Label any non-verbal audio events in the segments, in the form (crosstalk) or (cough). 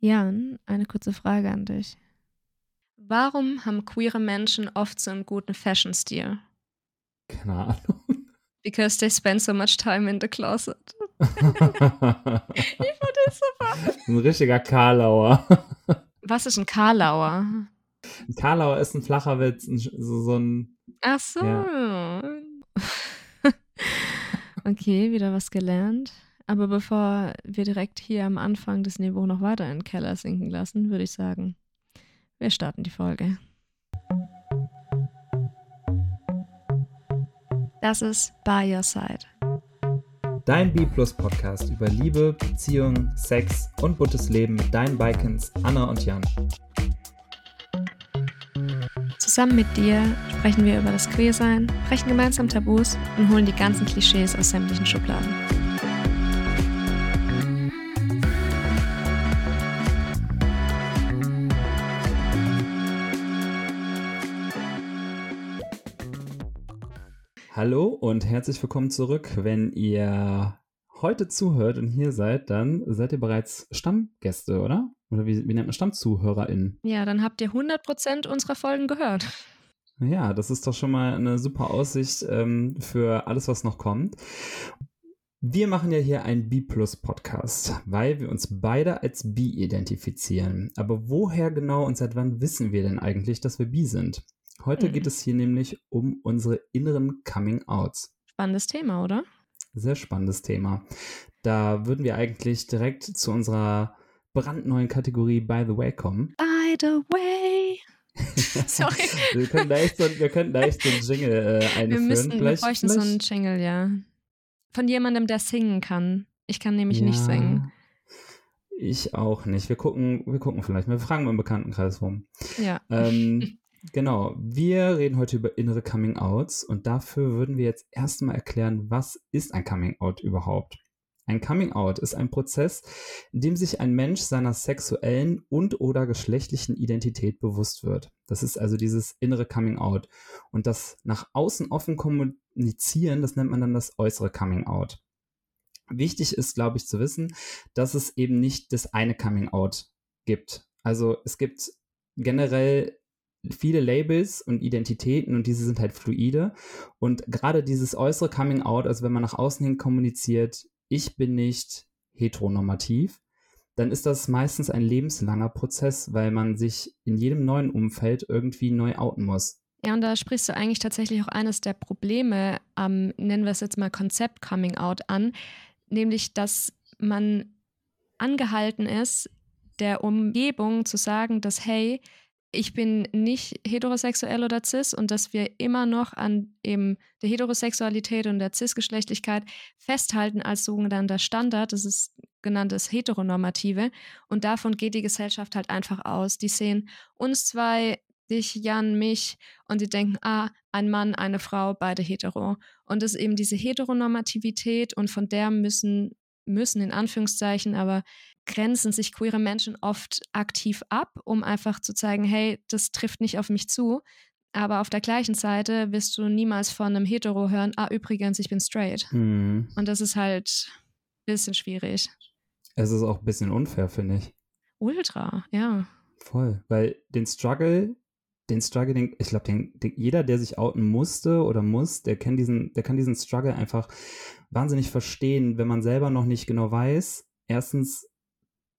Jan, eine kurze Frage an dich. Warum haben queere Menschen oft so einen guten Fashion-Stil? Keine Ahnung. (laughs) Because they spend so much time in the closet. (laughs) ich fand das super. Ein richtiger Karlauer. (laughs) Was ist ein Karlauer? Ein Karlauer ist ein flacher Witz, ein, so, so ein. Ach so. Ja. okay, wieder was gelernt. Aber bevor wir direkt hier am Anfang das Niveau noch weiter in den Keller sinken lassen, würde ich sagen, wir starten die Folge. Das ist By Your Side. Dein B-Plus Podcast über Liebe, Beziehung, Sex und buntes Leben mit deinen Bikens Anna und Jan. Zusammen mit dir sprechen wir über das Queersein, brechen gemeinsam Tabus und holen die ganzen Klischees aus sämtlichen Schubladen. Hallo und herzlich willkommen zurück. Wenn ihr heute zuhört und hier seid, dann seid ihr bereits Stammgäste, oder? Oder wie, wie nennt man StammzuhörerInnen? Ja, dann habt ihr 100% unserer Folgen gehört. Ja, das ist doch schon mal eine super Aussicht ähm, für alles, was noch kommt. Wir machen ja hier einen B-Plus-Podcast, weil wir uns beide als B identifizieren. Aber woher genau und seit wann wissen wir denn eigentlich, dass wir B sind? Heute mhm. geht es hier nämlich um unsere inneren Coming-Outs. Spannendes Thema, oder? Sehr spannendes Thema. Da würden wir eigentlich direkt zu unserer brandneuen Kategorie By the Way kommen. By the Way. (laughs) Sorry. wir, können da echt so, wir könnten da echt so einen Jingle äh, einführen. Wir, müssen, vielleicht, wir bräuchten vielleicht? so einen Jingle, ja. Von jemandem, der singen kann. Ich kann nämlich ja, nicht singen. Ich auch nicht. Wir gucken, wir gucken vielleicht Wir fragen mal im Bekanntenkreis rum. Ja. Ähm, (laughs) Genau, wir reden heute über innere Coming-Outs und dafür würden wir jetzt erstmal erklären, was ist ein Coming-Out überhaupt? Ein Coming-out ist ein Prozess, in dem sich ein Mensch seiner sexuellen und oder geschlechtlichen Identität bewusst wird. Das ist also dieses innere Coming-out. Und das nach außen offen kommunizieren, das nennt man dann das äußere Coming-out. Wichtig ist, glaube ich, zu wissen, dass es eben nicht das eine Coming-out gibt. Also es gibt generell viele Labels und Identitäten und diese sind halt fluide. Und gerade dieses äußere Coming Out, also wenn man nach außen hin kommuniziert, ich bin nicht heteronormativ, dann ist das meistens ein lebenslanger Prozess, weil man sich in jedem neuen Umfeld irgendwie neu outen muss. Ja, und da sprichst du eigentlich tatsächlich auch eines der Probleme am, nennen wir es jetzt mal Konzept Coming Out an, nämlich dass man angehalten ist, der Umgebung zu sagen, dass hey, ich bin nicht heterosexuell oder cis und dass wir immer noch an eben der Heterosexualität und der Cis-Geschlechtlichkeit festhalten als sogenannter Standard, das ist genanntes Heteronormative und davon geht die Gesellschaft halt einfach aus. Die sehen uns zwei, dich, Jan, mich und die denken, ah, ein Mann, eine Frau, beide hetero. Und das ist eben diese Heteronormativität und von der müssen müssen in Anführungszeichen, aber grenzen sich queere Menschen oft aktiv ab, um einfach zu zeigen, hey, das trifft nicht auf mich zu. Aber auf der gleichen Seite wirst du niemals von einem Hetero hören, ah, übrigens, ich bin straight. Mhm. Und das ist halt ein bisschen schwierig. Es ist auch ein bisschen unfair, finde ich. Ultra, ja. Voll, weil den Struggle, den Struggle, den, ich glaube, den, den, jeder, der sich outen musste oder muss, der kennt diesen, der kann diesen Struggle einfach wahnsinnig verstehen, wenn man selber noch nicht genau weiß, erstens,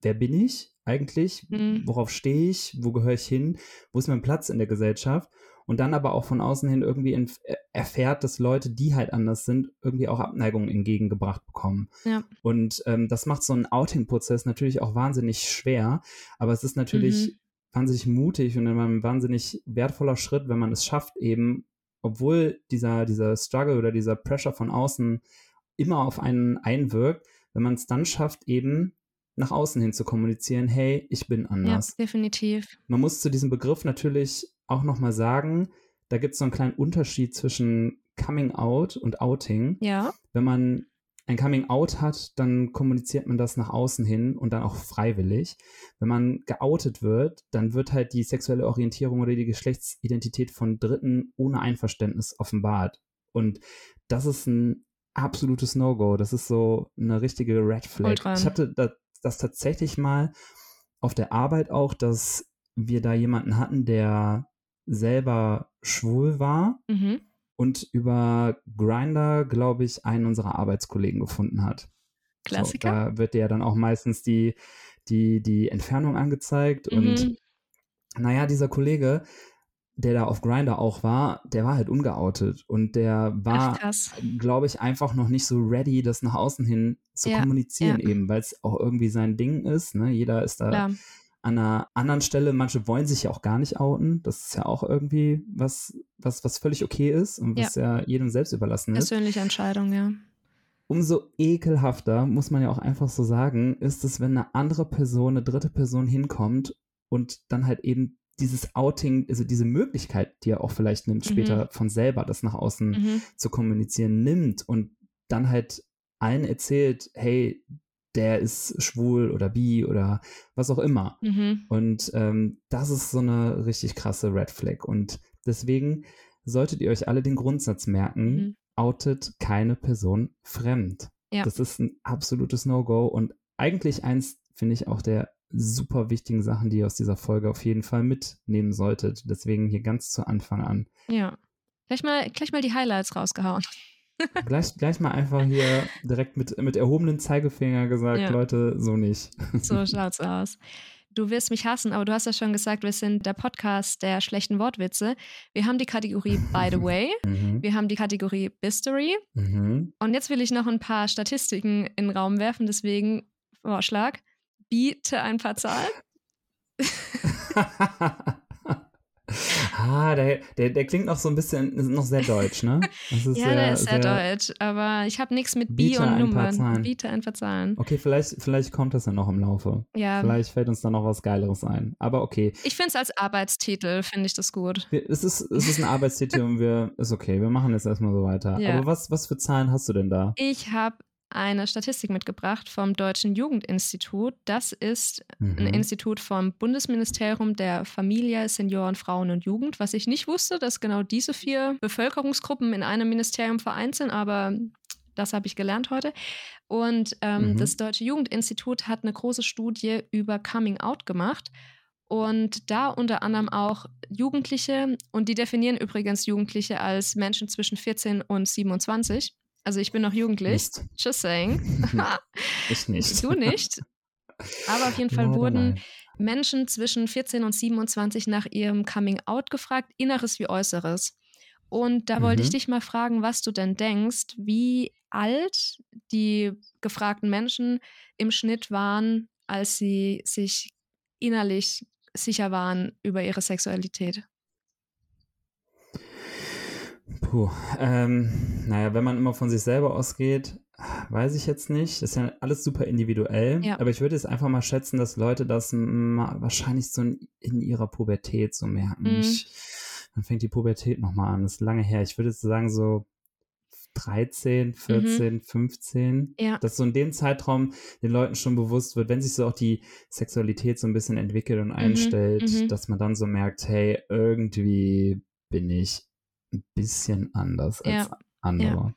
wer bin ich eigentlich, mhm. worauf stehe ich, wo gehöre ich hin, wo ist mein Platz in der Gesellschaft und dann aber auch von außen hin irgendwie äh, erfährt, dass Leute, die halt anders sind, irgendwie auch Abneigung entgegengebracht bekommen. Ja. Und ähm, das macht so einen Outing-Prozess natürlich auch wahnsinnig schwer, aber es ist natürlich mhm. wahnsinnig mutig und ein wahnsinnig wertvoller Schritt, wenn man es schafft, eben, obwohl dieser, dieser Struggle oder dieser Pressure von außen immer auf einen einwirkt, wenn man es dann schafft, eben nach außen hin zu kommunizieren, hey, ich bin anders. Ja, definitiv. Man muss zu diesem Begriff natürlich auch nochmal sagen, da gibt es so einen kleinen Unterschied zwischen Coming Out und Outing. Ja. Wenn man ein Coming Out hat, dann kommuniziert man das nach außen hin und dann auch freiwillig. Wenn man geoutet wird, dann wird halt die sexuelle Orientierung oder die Geschlechtsidentität von Dritten ohne Einverständnis offenbart. Und das ist ein absolutes No-Go. Das ist so eine richtige Red Flag. Ich hatte das, das tatsächlich mal auf der Arbeit auch, dass wir da jemanden hatten, der selber schwul war Mhm. und über Grinder, glaube ich, einen unserer Arbeitskollegen gefunden hat. Klassiker. So, da wird ja dann auch meistens die, die, die Entfernung angezeigt. Und Mhm. naja, dieser Kollege, der da auf Grinder auch war, der war halt ungeoutet. Und der war, glaube ich, einfach noch nicht so ready, das nach außen hin zu Ja, kommunizieren, ja. eben, weil es auch irgendwie sein Ding ist. Ne? Jeder ist da Klar. an einer anderen Stelle, manche wollen sich ja auch gar nicht outen. Das ist ja auch irgendwie was, was, was völlig okay ist und was ja, jedem selbst überlassen ist. Persönliche Entscheidung, ja. Umso ekelhafter, muss man ja auch einfach so sagen, ist es, wenn eine andere Person, eine dritte Person hinkommt und dann halt eben dieses Outing, also diese Möglichkeit, die er auch vielleicht nimmt, Mhm. später von selber das nach außen Mhm. zu kommunizieren, nimmt und dann halt allen erzählt, hey, der ist schwul oder bi oder was auch immer. Mhm. Und ähm, das ist so eine richtig krasse Red Flag. Und deswegen solltet ihr euch alle den Grundsatz merken, Mhm. outet keine Person fremd. Ja. Das ist ein absolutes No-Go und eigentlich eins, finde ich, auch der super wichtigen Sachen, die ihr aus dieser Folge auf jeden Fall mitnehmen solltet. Deswegen hier ganz zu Anfang an. Ja. Gleich mal, gleich mal die Highlights rausgehauen. (laughs) Gleich, gleich mal einfach hier direkt mit, mit erhobenem Zeigefinger gesagt, Ja. Leute, so nicht. (laughs) So schaut's aus. Du wirst mich hassen, aber du hast ja schon gesagt, wir sind der Podcast der schlechten Wortwitze. Wir haben die Kategorie By the (laughs) Way, Mhm. wir haben die Kategorie Bistory Mhm. und jetzt will ich noch ein paar Statistiken in den Raum werfen, deswegen Vorschlag. Biete ein paar Zahlen. (laughs) ah, der, der, der klingt noch so ein bisschen, noch sehr deutsch, ne? (laughs) Ja, der ist sehr, deutsch, aber ich habe nichts mit Bi und Nummern. Biete ein paar Zahlen. Okay, vielleicht, vielleicht kommt das ja noch im Laufe. Ja, Vielleicht fällt uns da noch was Geileres ein. Aber okay. ich finde es als Arbeitstitel, finde ich das gut. Wir, es, ist, es ist ein Arbeitstitel und wir, (laughs) ist okay, wir machen jetzt erstmal so weiter. Ja. Aber was, was für Zahlen hast du denn da? Ich habe eine Statistik mitgebracht vom Deutschen Jugendinstitut. Das ist ein Mhm. Institut vom Bundesministerium der Familie, Senioren, Frauen und Jugend. Was ich nicht wusste, dass genau diese vier Bevölkerungsgruppen in einem Ministerium vereint sind, aber das habe ich gelernt heute. Und ähm, Mhm. das Deutsche Jugendinstitut hat eine große Studie über Coming Out gemacht. Und da unter anderem auch Jugendliche, und die definieren übrigens Jugendliche als Menschen zwischen 14 und 27. Also ich bin noch jugendlich. Mist. Just saying. (laughs) (laughs) Ich nicht. Du nicht. Aber auf jeden (laughs) Fall Leider wurden nein. Menschen zwischen 14 und 27 nach ihrem Coming Out gefragt, inneres wie äußeres. Und da wollte ich Mhm. dich mal fragen, was du denn denkst, wie alt die gefragten Menschen im Schnitt waren, als sie sich innerlich sicher waren über ihre Sexualität. Puh, ähm, naja, wenn man immer von sich selber ausgeht, weiß ich jetzt nicht. Das ist ja alles super individuell. Ja. Aber ich würde jetzt einfach mal schätzen, dass Leute das wahrscheinlich so in, in ihrer Pubertät so merken. Mhm. Ich, dann fängt die Pubertät nochmal an. Das ist lange her. Ich würde jetzt sagen so 13, 14, 15. Mhm. Ja. Dass so in dem Zeitraum den Leuten schon bewusst wird, wenn sich so auch die Sexualität so ein bisschen entwickelt und einstellt, mhm. dass man dann so merkt, hey, irgendwie bin ich ein bisschen anders als Ja, andere.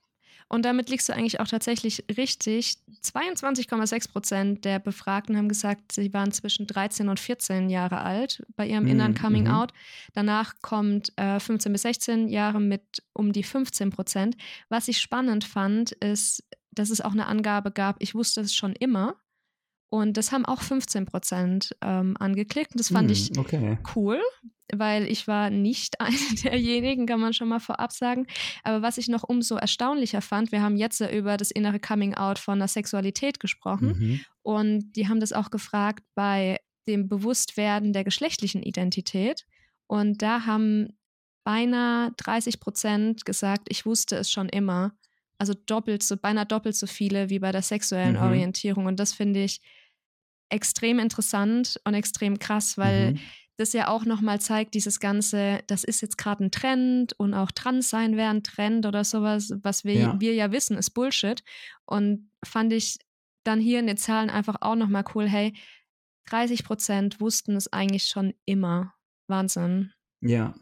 Und damit liegst du eigentlich auch tatsächlich richtig. 22,6 Prozent der Befragten haben gesagt, sie waren zwischen 13 und 14 Jahre alt bei ihrem Mhm, inneren Coming mhm. Out. Danach kommt äh, 15 bis 16 Jahre mit um die 15 Prozent. Was ich spannend fand, ist, dass es auch eine Angabe gab, ich wusste es schon immer. Und das haben auch 15 Prozent ähm, angeklickt. Und das fand Hm, ich Okay. cool, weil ich war nicht (laughs) eine derjenigen, kann man schon mal vorab sagen. Aber was ich noch umso erstaunlicher fand, wir haben jetzt ja über das innere Coming Out von der Sexualität gesprochen Mhm. und die haben das auch gefragt bei dem Bewusstwerden der geschlechtlichen Identität. Und da haben beinahe 30 Prozent gesagt, ich wusste es schon immer. Also doppelt so, beinahe doppelt so viele wie bei der sexuellen Mhm. Orientierung. Und das finde ich extrem interessant und extrem krass, weil Mhm. das ja auch nochmal zeigt, dieses Ganze, das ist jetzt gerade ein Trend und auch trans sein wäre ein Trend oder sowas, was wir Ja. wir ja wissen, ist Bullshit. Und fand ich dann hier in den Zahlen einfach auch nochmal cool, hey, 30 Prozent wussten es eigentlich schon immer. Wahnsinn. Ja.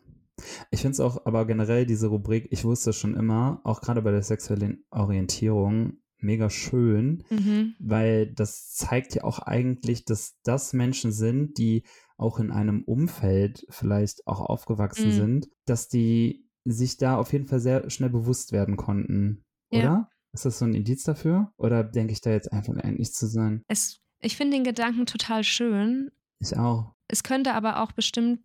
Ich finde es auch, aber generell diese Rubrik, ich wusste schon immer, auch gerade bei der sexuellen Orientierung, mega schön, Mhm. weil das zeigt ja auch eigentlich, dass das Menschen sind, die auch in einem Umfeld vielleicht auch aufgewachsen Mhm. sind, dass die sich da auf jeden Fall sehr schnell bewusst werden konnten, Ja. oder? Ist das so ein Indiz dafür? Oder denke ich da jetzt einfach eigentlich zu sein? Es, ich finde den Gedanken total schön. Ich auch. Es könnte aber auch bestimmt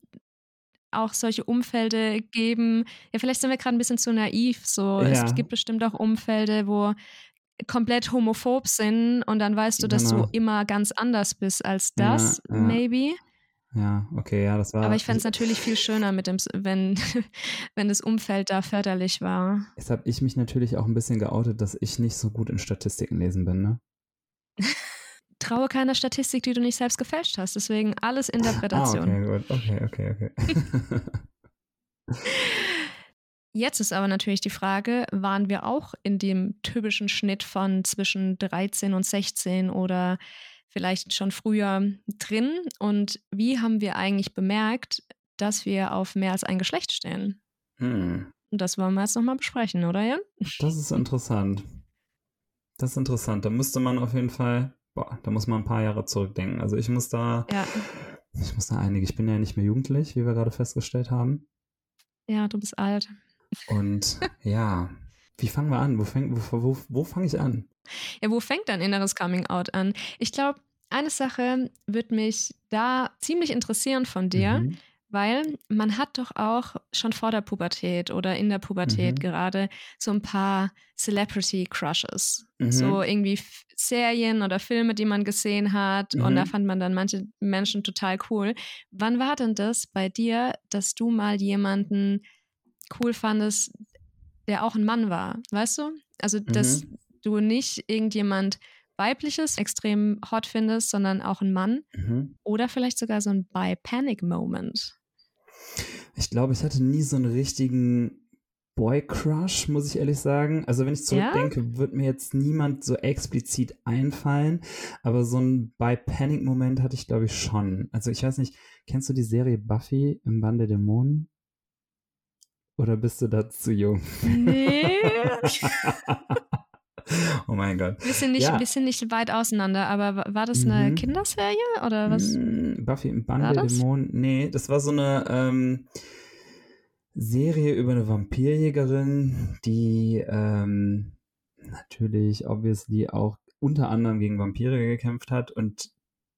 auch solche Umfelde geben. Ja, vielleicht sind wir gerade ein bisschen zu naiv. So, Ja. es gibt bestimmt auch Umfelde, wo komplett homophob sind und dann weißt du, dass Genau. du immer ganz anders bist als Ja, das, ja. maybe. Ja, okay, ja, das war. Aber ich fände es natürlich viel schöner, mit dem, wenn, (laughs) wenn das Umfeld da förderlich war. Jetzt habe ich mich natürlich auch ein bisschen geoutet, dass ich nicht so gut in Statistiken lesen bin, ne? (laughs) Traue keiner Statistik, die du nicht selbst gefälscht hast. Deswegen alles (laughs) Ah, Interpretation. okay, gut. Okay, okay, okay. Jetzt ist aber natürlich die Frage, waren wir auch in dem typischen Schnitt von zwischen 13 und 16 oder vielleicht schon früher drin? Und wie haben wir eigentlich bemerkt, dass wir auf mehr als ein Geschlecht stehen? hm. Und das wollen wir jetzt nochmal besprechen, oder Jan? Das ist interessant. Das ist interessant. Da müsste man auf jeden Fall, boah, da muss man ein paar Jahre zurückdenken. Also ich muss da, Ja. ich muss da einige, ich bin ja nicht mehr jugendlich, wie wir gerade festgestellt haben. Ja, du bist alt. Und ja, wie fangen wir an? Wo, fäng, wo, wo, wo fange ich an? Ja, wo fängt dein inneres Coming Out an? Ich glaube, eine Sache wird mich da ziemlich interessieren von dir. Mhm. Weil man hat doch auch schon vor der Pubertät oder in der Pubertät Mhm. gerade so ein paar Celebrity-Crushes. Mhm. So irgendwie Serien oder Filme, die man gesehen hat. Und Mhm. da fand man dann manche Menschen total cool. Wann war denn das bei dir, dass du mal jemanden cool fandest, der auch ein Mann war? Weißt du? Also, dass Mhm. du nicht irgendjemand weibliches extrem hot findest, sondern auch ein Mann. Mhm. Oder vielleicht sogar so ein Bi-Panic-Moment. Ich glaube, ich hatte nie so einen richtigen Boy-Crush, muss ich ehrlich sagen. Also wenn ich Ja? zurückdenke, wird mir jetzt niemand so explizit einfallen. Aber so ein By-Panic-Moment hatte ich, glaube ich, schon. Also ich weiß nicht, kennst du die Serie Buffy im Band der Dämonen? Oder bist du da zu jung? Nee. (laughs) oh mein Gott. Wir sind nicht, Ja. wir sind nicht weit auseinander, aber wa- war das eine Mhm. Kinderserie oder was? Mm, Buffy im Bann war der? Dämonen. Nee, das war so eine ähm, Serie über eine Vampirjägerin, die ähm, natürlich, obviously, auch unter anderem gegen Vampire gekämpft hat. Und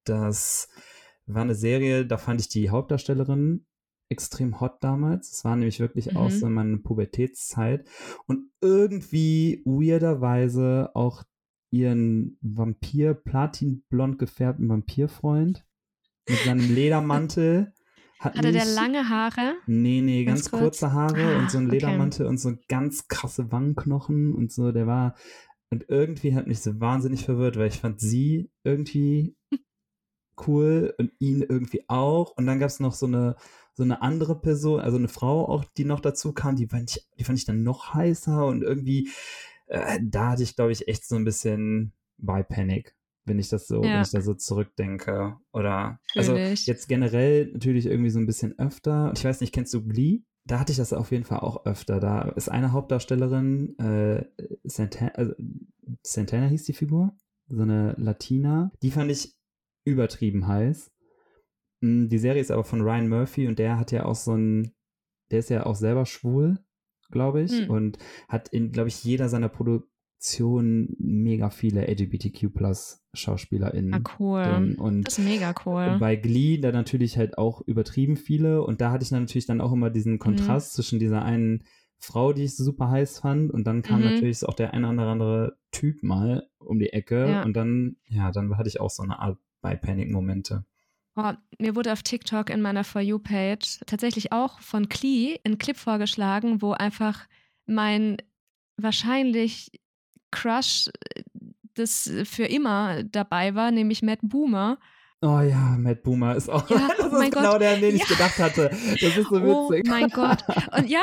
das war eine Serie, da fand ich die Hauptdarstellerin extrem hot damals. Es war nämlich wirklich auch Mhm. so meine Pubertätszeit. Und irgendwie weirderweise auch ihren Vampir, platinblond gefärbten Vampirfreund mit seinem Ledermantel. Hat Hatte der mich- lange Haare? Nee, nee, Ganz ganz, kurz? kurze Haare Ah, und so ein okay. Ledermantel und so ganz krasse Wangenknochen und so. Der war. Und irgendwie hat mich so wahnsinnig verwirrt, weil ich fand sie irgendwie cool und ihn irgendwie auch. Und dann gab es noch so eine, so eine andere Person, also eine Frau auch, die noch dazu kam, die fand ich, die fand ich dann noch heißer und irgendwie, äh, da hatte ich, glaube ich, echt so ein bisschen bei Panic, wenn ich das so, Ja. wenn ich da so zurückdenke. Oder also jetzt generell natürlich irgendwie so ein bisschen öfter. Ich weiß nicht, kennst du Glee? Da hatte ich das auf jeden Fall auch öfter. Da ist eine Hauptdarstellerin, äh, Santana, also Santana hieß die Figur, so eine Latina. Die fand ich übertrieben heiß. Mm, Die Serie ist aber von Ryan Murphy und der hat ja auch so ein, der ist ja auch selber schwul, glaube ich, Hm. und hat in, glaube ich, jeder seiner Produktionen mega viele LGBTQ plus SchauspielerInnen Ah, cool. drin. Und Das ist mega cool. bei Glee da natürlich halt auch übertrieben viele und da hatte ich dann natürlich dann auch immer Mhm. diesen Kontrast zwischen dieser einen Frau, die ich super heiß fand und dann kam Mhm. natürlich auch der ein oder andere Typ mal um die Ecke Ja. und dann, ja, dann hatte ich auch so eine Art bei Panic-Momente. Oh, mir wurde auf TikTok in meiner For You-Page tatsächlich auch von Klee ein Clip vorgeschlagen, wo einfach mein wahrscheinlich Crush äh, das für immer dabei war, nämlich Matt Boomer. Oh ja, Matt Boomer ist auch Ja, (laughs) das oh ist genau Gott. der, an den ich Ja. gedacht hatte. Das ist so Oh witzig. mein Gott. (laughs) Und ja,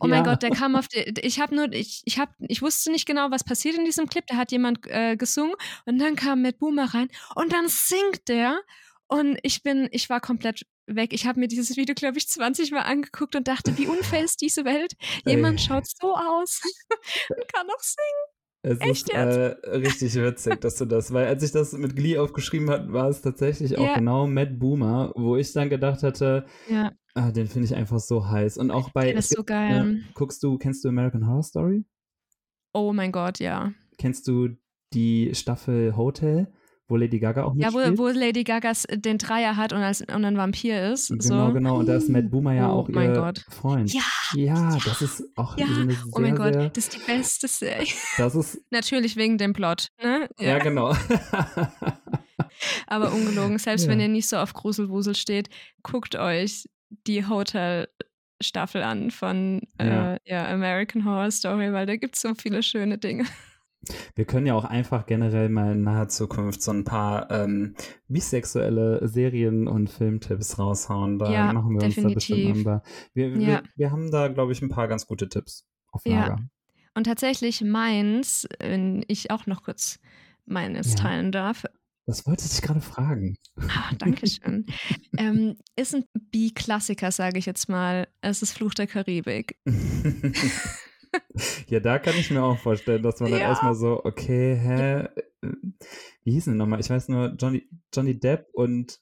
oh mein Ja. Gott, der kam auf die, ich habe nur, ich, ich habe, ich wusste nicht genau, was passiert in diesem Clip. Da hat jemand äh, gesungen und dann kam Matt Boomer rein und dann singt der und ich bin, ich war komplett weg. Ich habe mir dieses Video, glaube ich, 20 Mal angeguckt und dachte, wie unfair ist diese Welt? Jemand Ey. schaut so aus (laughs) und kann auch singen. Es Echt ist äh, richtig witzig, dass du das, weil als ich das mit Glee aufgeschrieben habe, war es tatsächlich auch yeah. genau Matt Boomer, wo ich dann gedacht hatte, ja. Ah, den finde ich einfach so heiß. Und auch bei. Das ist so geil. Äh, guckst du, kennst du American Horror Story? Oh mein Gott, ja. Kennst du die Staffel Hotel? wo Lady Gaga auch mitspielt. Ja, wo, wo Lady Gaga den Dreier hat und, als, und ein Vampir ist. Genau, so. genau. Und da ist Matt Boomer ja oh, auch ihr Gott. Freund. Ja, ja, ja, das ist auch ja. eine sehr, Oh mein Gott, sehr, das ist die beste Serie. Das ist (laughs) Natürlich wegen dem Plot, ne? Ja, ja genau. Aber ungelogen, selbst ja. wenn ihr nicht so auf Gruselwusel steht, guckt euch die Hotel Staffel an von äh, ja, American Horror Story, weil da gibt es so viele schöne Dinge. (laughs) Wir können ja auch einfach generell mal in naher Zukunft so ein paar ähm, bisexuelle Serien- und Filmtipps raushauen. Da ja, machen wir definitiv. uns da bestimmt mal. Wir, ja. wir, wir, haben da, glaube ich, ein paar ganz gute Tipps auf Lager. Ja. Und tatsächlich meins, wenn ich auch noch kurz meines ja. teilen darf. Das wollte ich gerade fragen. Ah, (laughs) Dankeschön. ähm, ist ein B-Klassiker, sage ich jetzt mal. Es ist Fluch der Karibik. (laughs) ja, da kann ich mir auch vorstellen, dass man dann ja. erstmal so, okay, hä? Wie hießen die nochmal? Ich weiß nur Johnny, Johnny Depp und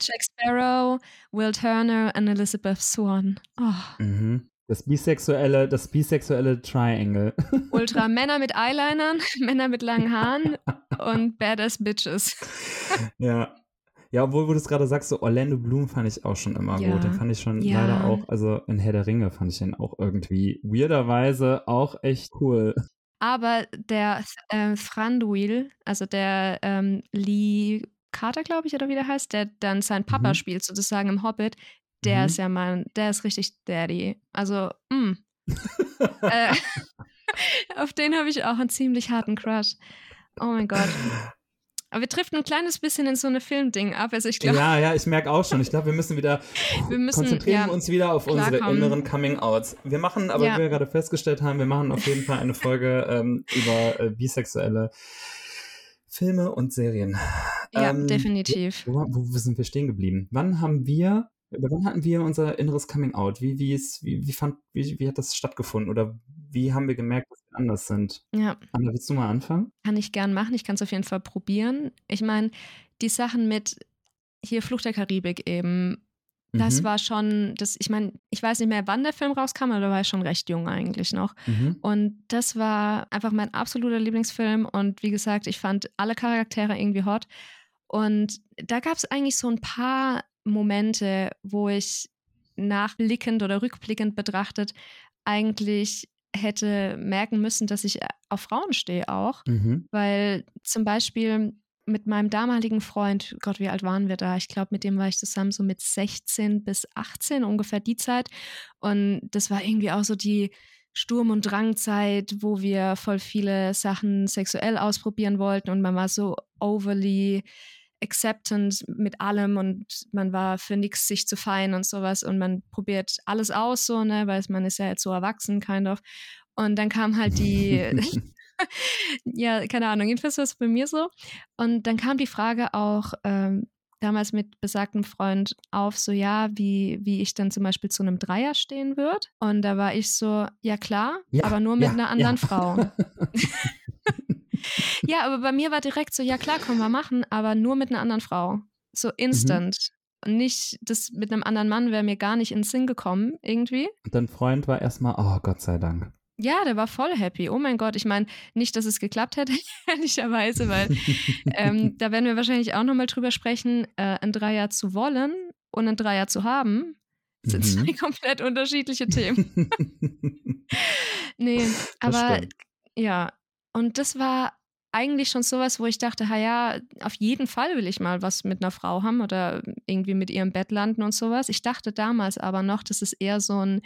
Jack Sparrow, Will Turner und Elizabeth Swan. Oh. Mhm. Das bisexuelle, das bisexuelle Triangle. (laughs) Ultra Männer mit Eyelinern, (laughs) Männer mit langen Haaren und Badass Bitches. (laughs) ja. Ja, obwohl du es gerade sagst, so Orlando Bloom fand ich auch schon immer ja. gut. Den fand ich schon ja. leider auch, also in Herr der Ringe fand ich den auch irgendwie weirderweise auch echt cool. Aber der äh, Thranduil, also der ähm, Lee Carter, glaube ich, oder wie der heißt, der dann seinen Papa mhm. spielt, sozusagen im Hobbit, der mhm. ist ja mal, der ist richtig Daddy. Also, mh. Mm. (laughs) äh, (laughs) auf den habe ich auch einen ziemlich harten Crush. Oh mein Gott. Aber wir trifft ein kleines bisschen in so eine Filmding ab. Also ich glaube. Ja, ja, ich merke auch schon. Ich glaube, wir müssen wieder (laughs) wir müssen, konzentrieren ja, uns wieder auf unsere inneren Coming-Outs. Wir machen, aber ja. wie wir gerade festgestellt haben, wir machen auf jeden Fall eine Folge ähm, über äh, bisexuelle Filme und Serien. Ja, ähm, definitiv. Wo, wo, sind wir stehen geblieben? Wann haben wir wann hatten wir unser inneres Coming Out? Wie, wie, ist, wie, wie, fand, wie, wie hat das stattgefunden? Oder wie haben wir gemerkt, dass wir anders sind? Ja. Anna, willst du mal anfangen? Kann ich gern machen. Ich kann es auf jeden Fall probieren. Ich meine, die Sachen mit hier Flucht der Karibik eben, das mhm. war schon, das, ich meine, ich weiß nicht mehr, wann der Film rauskam, aber da war ich schon recht jung eigentlich noch. Mhm. Und das war einfach mein absoluter Lieblingsfilm. Und wie gesagt, ich fand alle Charaktere irgendwie hot. Und da gab es eigentlich so ein paar Momente, wo ich nachblickend oder rückblickend betrachtet eigentlich hätte merken müssen, dass ich äh, auf Frauen stehe auch. Mhm. Weil zum Beispiel mit meinem damaligen Freund, Gott, wie alt waren wir da? Ich glaube, mit dem war ich zusammen so mit 16 bis 18, ungefähr die Zeit. Und das war irgendwie auch so die Sturm- und Drangzeit, wo wir voll viele Sachen sexuell ausprobieren wollten und man war so overly acceptant mit allem und man war für nichts sich zu fein und sowas und man probiert alles aus, so, ne, weil man ist ja jetzt so erwachsen, kind of. Und dann kam halt die, (laughs) (laughs) ja, keine Ahnung, jedenfalls war es bei mir so. Und dann kam die Frage auch ähm, damals mit besagtem Freund auf, so ja, wie, wie ich dann zum Beispiel zu einem Dreier stehen würde. Und da war ich so, ja klar, ja, aber nur mit ja, einer anderen ja. Frau. (laughs) (laughs) ja, aber bei mir war direkt so, ja klar, können wir machen, aber nur mit einer anderen Frau. So instant. Mhm. Nicht, das mit einem anderen Mann wäre mir gar nicht in den Sinn gekommen, irgendwie. Und dein Freund war erstmal, oh Gott sei Dank. Ja, der war voll happy. Oh mein Gott, ich meine, nicht, dass es geklappt hätte, (laughs) ehrlicherweise, weil ähm, (laughs) da werden wir wahrscheinlich auch nochmal drüber sprechen, äh, ein Dreier zu wollen und ein Dreier zu haben, sind mhm. zwei komplett unterschiedliche Themen. nee, aber ja, und das war eigentlich schon sowas, wo ich dachte, ja, auf jeden Fall will ich mal was mit einer Frau haben oder irgendwie mit ihrem Bett landen und sowas. Ich dachte damals aber noch, dass es eher so ein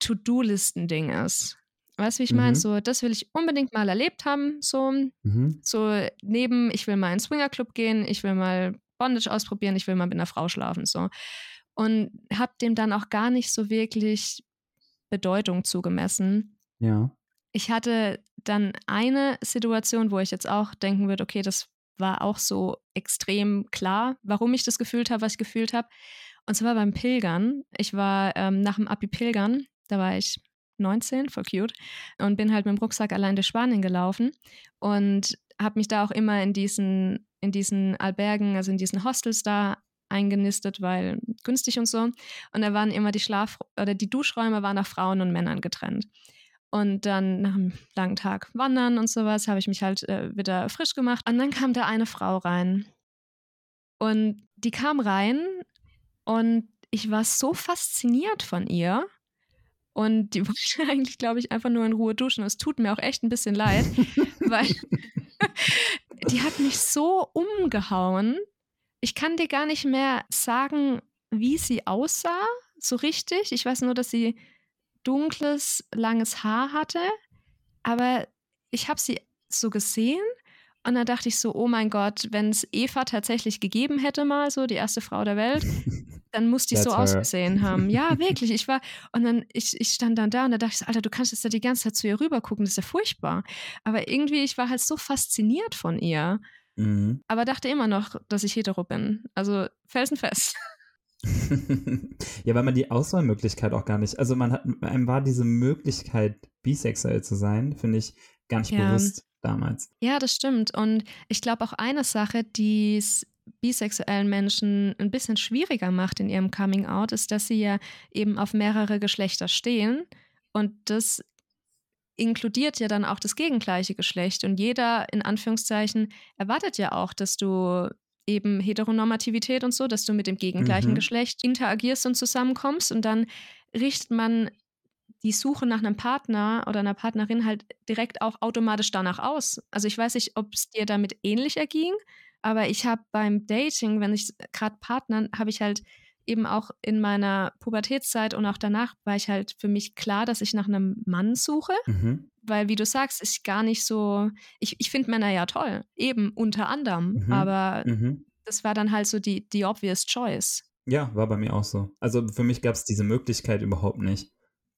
To-Do-Listen-Ding ist. Weißt du, wie ich mhm. meine? So, das will ich unbedingt mal erlebt haben. So, mhm. so neben, ich will mal in einen Swingerclub gehen, ich will mal Bondage ausprobieren, ich will mal mit einer Frau schlafen. So. Und habe dem dann auch gar nicht so wirklich Bedeutung zugemessen. Ja. Ich hatte dann eine Situation, wo ich jetzt auch denken würde, okay, das war auch so extrem klar, warum ich das gefühlt habe, was ich gefühlt habe. Und zwar beim Pilgern. Ich war ähm, nach dem Abi Pilgern, da war ich 19, voll cute. Und bin halt mit dem Rucksack allein durch Spanien gelaufen und habe mich da auch immer in diesen, in diesen Albergen, also in diesen Hostels da eingenistet, weil günstig und so. Und da waren immer die Schlaf- oder die Duschräume waren nach Frauen und Männern getrennt. Und dann nach einem langen Tag Wandern und sowas habe ich mich halt äh, wieder frisch gemacht. Und dann kam da eine Frau rein. Und die kam rein und ich war so fasziniert von ihr. Und die (laughs) wollte eigentlich, glaube ich, einfach nur in Ruhe duschen. Es tut mir auch echt ein bisschen leid, (laughs) weil (laughs) die hat mich so umgehauen. Ich kann dir gar nicht mehr sagen, wie sie aussah, so richtig. Ich weiß nur, dass sie dunkles, langes Haar hatte. Aber ich habe sie so gesehen und dann dachte ich so, oh mein Gott, wenn es Eva tatsächlich gegeben hätte, mal so, die erste Frau der Welt, (laughs) dann muss die so her. ausgesehen haben. (laughs) Ja, wirklich. Ich war, und dann, ich, ich stand dann da und da dachte ich so, Alter, du kannst jetzt da die ganze Zeit zu ihr rüber gucken, das ist ja furchtbar. Aber irgendwie, ich war halt so fasziniert von ihr. Mhm. Aber dachte immer noch, dass ich hetero bin. Also felsenfest. (laughs) (laughs) ja, weil man die Auswahlmöglichkeit auch gar nicht, also man hat, einem war diese Möglichkeit, bisexuell zu sein, finde ich, gar nicht ja. bewusst damals. Ja, das stimmt. Und ich glaube auch eine Sache, die es bisexuellen Menschen ein bisschen schwieriger macht in ihrem Coming Out, ist, dass sie ja eben auf mehrere Geschlechter stehen. Und das inkludiert ja dann auch das gegengleiche Geschlecht. Und jeder, in Anführungszeichen, erwartet ja auch, dass du eben Heteronormativität und so, dass du mit dem gegengleichen mhm. Geschlecht interagierst und zusammenkommst. Und dann richtet man die Suche nach einem Partner oder einer Partnerin halt direkt auch automatisch danach aus. Also ich weiß nicht, ob es dir damit ähnlich erging, aber ich habe beim Dating, wenn ich gerade Partnern, habe ich halt eben auch in meiner Pubertätszeit und auch danach war ich halt für mich klar, dass ich nach einem Mann suche. Mhm. Weil, wie du sagst, ich gar nicht so, ich, ich finde Männer ja toll, eben unter anderem, mhm. aber mhm. das war dann halt so die, die obvious choice. Ja, war bei mir auch so. Also für mich gab es diese Möglichkeit überhaupt nicht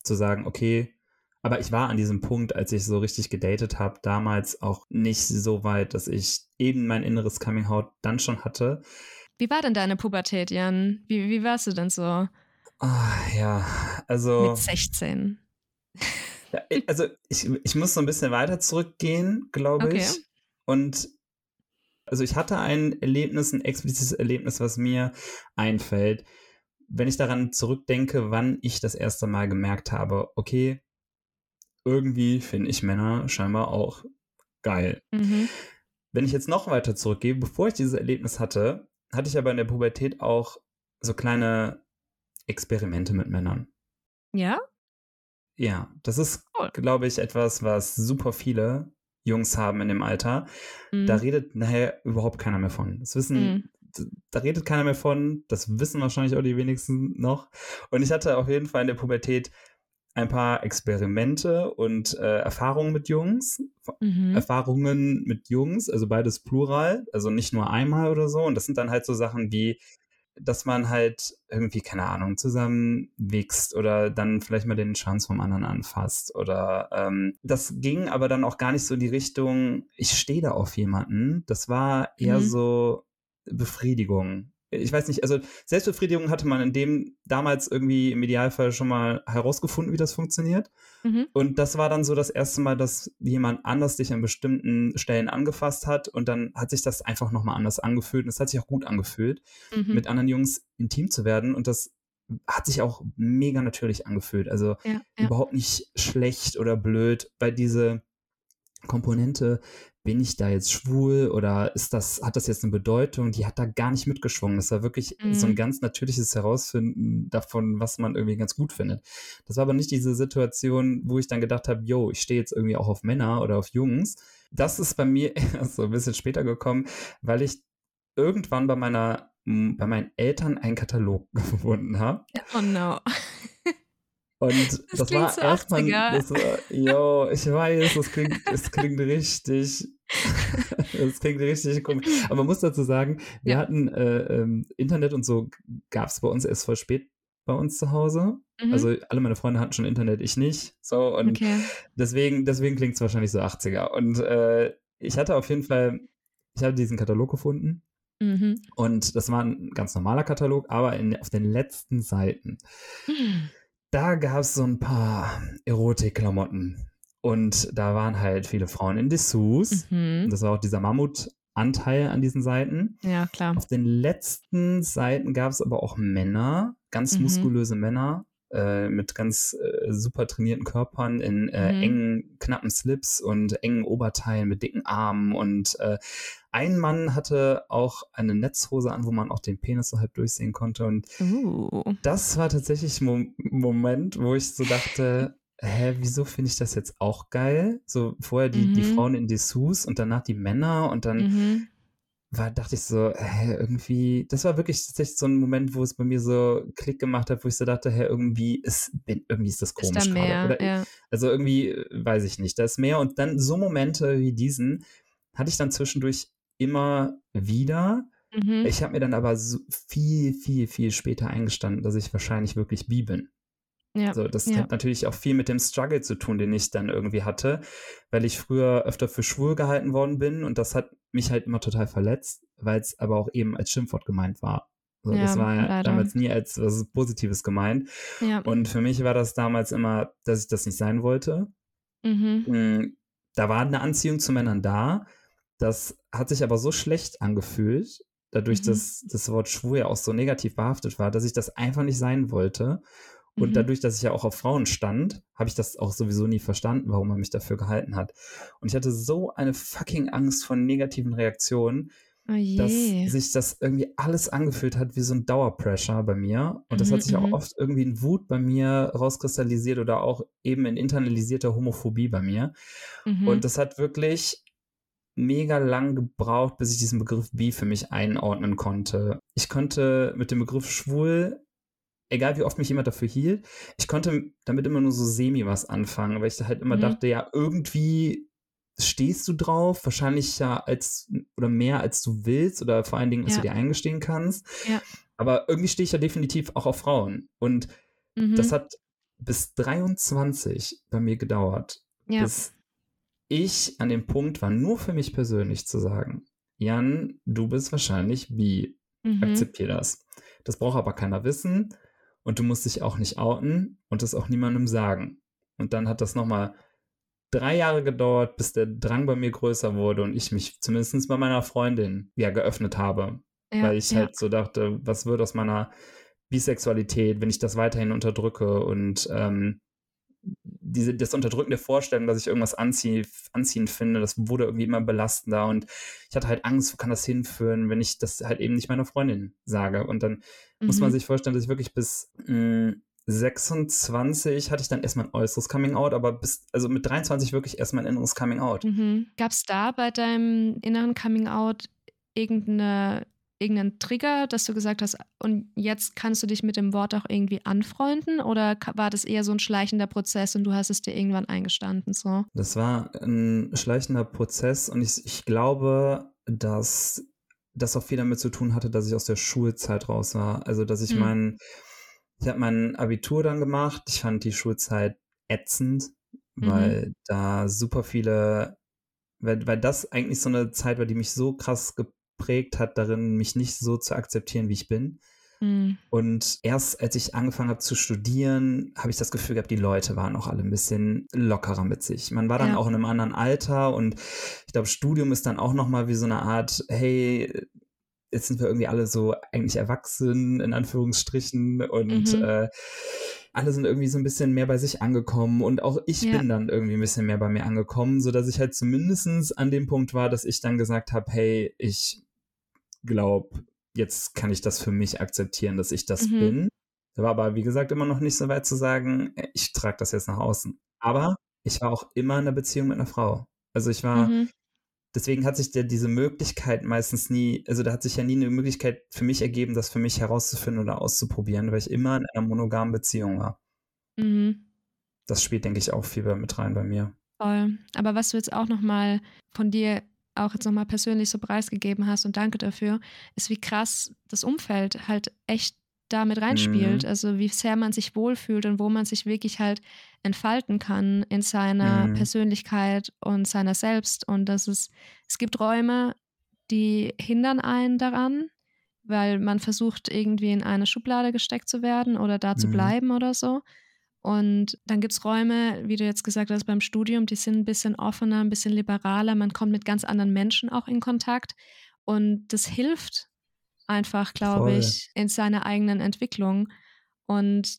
zu sagen, okay, aber ich war an diesem Punkt, als ich so richtig gedatet habe, damals auch nicht so weit, dass ich eben mein inneres Coming Out dann schon hatte. Wie war denn deine Pubertät, Jan? Wie, wie warst du denn so? Oh, ja, also. Mit 16. Ja, also ich, ich muss so ein bisschen weiter zurückgehen, glaube okay. ich. Und also ich hatte ein Erlebnis, ein explizites Erlebnis, was mir einfällt wenn ich daran zurückdenke, wann ich das erste Mal gemerkt habe, okay, irgendwie finde ich Männer scheinbar auch geil. Mhm. Wenn ich jetzt noch weiter zurückgehe, bevor ich dieses Erlebnis hatte, hatte ich aber in der Pubertät auch so kleine Experimente mit Männern. Ja? Ja, das ist, cool. glaube ich, etwas, was super viele Jungs haben in dem Alter. Mhm. Da redet nachher überhaupt keiner mehr von. Das wissen mhm da redet keiner mehr von. Das wissen wahrscheinlich auch die wenigsten noch. Und ich hatte auf jeden Fall in der Pubertät ein paar Experimente und äh, Erfahrungen mit Jungs. Mhm. Erfahrungen mit Jungs, also beides plural, also nicht nur einmal oder so. Und das sind dann halt so Sachen wie, dass man halt irgendwie, keine Ahnung, zusammen wächst oder dann vielleicht mal den Schwanz vom anderen anfasst. Oder ähm, das ging aber dann auch gar nicht so in die Richtung, ich stehe da auf jemanden. Das war eher mhm. so, Befriedigung. Ich weiß nicht, also Selbstbefriedigung hatte man in dem damals irgendwie im Idealfall schon mal herausgefunden, wie das funktioniert. Mhm. Und das war dann so das erste Mal, dass jemand anders dich an bestimmten Stellen angefasst hat und dann hat sich das einfach nochmal anders angefühlt und es hat sich auch gut angefühlt, mhm. mit anderen Jungs intim zu werden und das hat sich auch mega natürlich angefühlt. Also ja, ja. überhaupt nicht schlecht oder blöd, weil diese Komponente bin ich da jetzt schwul oder ist das, hat das jetzt eine Bedeutung? Die hat da gar nicht mitgeschwungen. Das war wirklich mhm. so ein mhm. ganz natürliches Herausfinden davon, was man irgendwie ganz gut findet. Das war aber nicht diese Situation, wo ich dann gedacht habe, yo, ich stehe jetzt irgendwie auch auf Männer oder auf Jungs. Das ist bei mir (laughs) erst so ein bisschen später gekommen, weil ich irgendwann bei meiner bei meinen Eltern einen Katalog (laughs) gefunden habe. Oh no. Und (laughs) das, das war so erstmal, das war, yo, ich weiß, das klingt, das klingt richtig, (laughs) das klingt richtig komisch. Aber man muss dazu sagen, wir ja. hatten äh, ähm, Internet und so gab es bei uns erst voll spät bei uns zu Hause. Mhm. Also alle meine Freunde hatten schon Internet, ich nicht. So und okay. deswegen, deswegen klingt es wahrscheinlich so 80er. Und äh, ich hatte auf jeden Fall, ich hatte diesen Katalog gefunden. Mhm. Und das war ein ganz normaler Katalog, aber in, auf den letzten Seiten. Mhm da gab es so ein paar Erotikklamotten. Und da waren halt viele Frauen in Dessous. Mhm. Das war auch dieser Mammutanteil an diesen Seiten. Ja, klar. Auf den letzten Seiten gab es aber auch Männer, ganz Mhm. muskulöse Männer äh, mit ganz äh, super trainierten Körpern in äh, Mhm. engen, knappen Slips und engen Oberteilen mit dicken Armen. Und äh, ein Mann hatte auch eine Netzhose an, wo man auch den Penis so halb durchsehen konnte. Und Uh. das war tatsächlich ein Mo Moment, wo ich so dachte, hä, wieso finde ich das jetzt auch geil? So vorher die, die Mhm. Frauen in Dessous und danach die Männer und dann Mhm. War, dachte ich so, hä, irgendwie, das war wirklich tatsächlich so ein Moment, wo es bei mir so Klick gemacht hat, wo ich so dachte, hä, irgendwie ist, bin- irgendwie ist das Ist komisch da gerade. mehr, Oder, ja. Also irgendwie, äh, weiß ich nicht, da ist mehr. Und dann so Momente wie diesen hatte ich dann zwischendurch immer wieder. Mhm. Ich habe mir dann aber so viel, viel, viel später eingestanden, dass ich wahrscheinlich wirklich bi bin. Ja. So, das ja. hat natürlich auch viel mit dem Struggle zu tun, den ich dann irgendwie hatte, weil ich früher öfter für schwul gehalten worden bin und das hat mich halt immer total verletzt, weil es aber auch eben als Schimpfwort gemeint war. So, das Ja, war ja leider. damals nie als was Positives gemeint. ja. Und für mich war das damals immer, dass ich das nicht sein wollte. Mhm. Mm, Da war eine Anziehung zu Männern da. Das hat sich aber so schlecht angefühlt, dadurch, Mhm. dass das Wort schwul ja auch so negativ behaftet war, dass ich das einfach nicht sein wollte. Und Mhm. dadurch, dass ich ja auch auf Frauen stand, habe ich das auch sowieso nie verstanden, warum er mich dafür gehalten hat. Und ich hatte so eine fucking Angst vor negativen Reaktionen, Oh dass sich das irgendwie alles angefühlt hat wie so ein Dauerpressure bei mir. Und das Mhm, hat sich auch mhm. oft irgendwie in Wut bei mir rauskristallisiert oder auch eben in internalisierter Homophobie bei mir. Mhm. Und das hat wirklich mega lang gebraucht, bis ich diesen Begriff bi für mich einordnen konnte. Ich konnte mit dem Begriff schwul, egal wie oft mich jemand dafür hielt, ich konnte damit immer nur so semi was anfangen, weil ich halt immer Mhm. dachte, ja, irgendwie stehst du drauf, wahrscheinlich ja als oder mehr als du willst oder vor allen Dingen, als Ja. du dir eingestehen kannst. Ja. Aber irgendwie stehe ich ja definitiv auch auf Frauen. Und Mhm. das hat bis 23 bei mir gedauert, ja. bis ich an dem Punkt war, nur für mich persönlich zu sagen, Jan, du bist wahrscheinlich bi. Mhm. Akzeptier das. Das braucht aber keiner wissen und du musst dich auch nicht outen und das auch niemandem sagen. Und dann hat das nochmal drei Jahre gedauert, bis der Drang bei mir größer wurde und ich mich zumindest bei meiner Freundin ja geöffnet habe. ja. weil ich ja. halt so dachte, was wird aus meiner Bisexualität, wenn ich das weiterhin unterdrücke und ähm, diese, das Unterdrücken der Vorstellung, dass ich irgendwas anzie anziehend finde, das wurde irgendwie immer belastender und ich hatte halt Angst, wo kann das hinführen, wenn ich das halt eben nicht meiner Freundin sage. Und dann muss man Mhm. sich vorstellen, dass ich wirklich bis mh, 26 hatte ich dann erstmal ein äußeres Coming Out, aber bis, also mit 23 wirklich erstmal ein inneres Coming Out. Mhm. Gab es da bei deinem inneren Coming Out irgendeine, irgendeinen Trigger, dass du gesagt hast, und jetzt kannst du dich mit dem Wort auch irgendwie anfreunden? Oder war das eher so ein schleichender Prozess und du hast es dir irgendwann eingestanden? So? Das war ein schleichender Prozess und ich, ich glaube, dass das auch viel damit zu tun hatte, dass ich aus der Schulzeit raus war. Also, dass ich Hm. mein, ich habe mein Abitur dann gemacht. Ich fand die Schulzeit ätzend, Mhm. weil da super viele, weil, weil das eigentlich so eine Zeit war, die mich so krass geprägt hat, darin mich nicht so zu akzeptieren, wie ich bin. Mhm. Und erst als ich angefangen habe zu studieren, habe ich das Gefühl gehabt, die Leute waren auch alle ein bisschen lockerer mit sich. Man war dann Ja. auch in einem anderen Alter und ich glaube, Studium ist dann auch nochmal wie so eine Art, hey, jetzt sind wir irgendwie alle so eigentlich erwachsen, in Anführungsstrichen, und Mhm. äh, alle sind irgendwie so ein bisschen mehr bei sich angekommen und auch ich Ja. bin dann irgendwie ein bisschen mehr bei mir angekommen, sodass ich halt zumindestens an dem Punkt war, dass ich dann gesagt habe, hey, ich glaube, jetzt kann ich das für mich akzeptieren, dass ich das Mhm. bin. Da war aber, wie gesagt, immer noch nicht so weit zu sagen, äh, ich trage das jetzt nach außen. Aber ich war auch immer in einer Beziehung mit einer Frau. Also ich war, Mhm. deswegen hat sich der, diese Möglichkeit meistens nie, also da hat sich ja nie eine Möglichkeit für mich ergeben, das für mich herauszufinden oder auszuprobieren, weil ich immer in einer monogamen Beziehung war. Mhm. Das spielt, denke ich, auch viel mit rein bei mir. Voll. Aber was du jetzt auch nochmal von dir auch jetzt nochmal persönlich so preisgegeben hast und danke dafür, ist, wie krass das Umfeld halt echt damit reinspielt. Mhm. Also wie sehr man sich wohlfühlt und wo man sich wirklich halt entfalten kann in seiner Mhm. Persönlichkeit und seiner selbst. Und das ist, es gibt Räume, die hindern einen daran, weil man versucht, irgendwie in eine Schublade gesteckt zu werden oder da zu Mhm. bleiben oder so. Und dann gibt es Räume, wie du jetzt gesagt hast, beim Studium, die sind ein bisschen offener, ein bisschen liberaler. Man kommt mit ganz anderen Menschen auch in Kontakt. Und das hilft einfach, glaube ich, in seiner eigenen Entwicklung. Und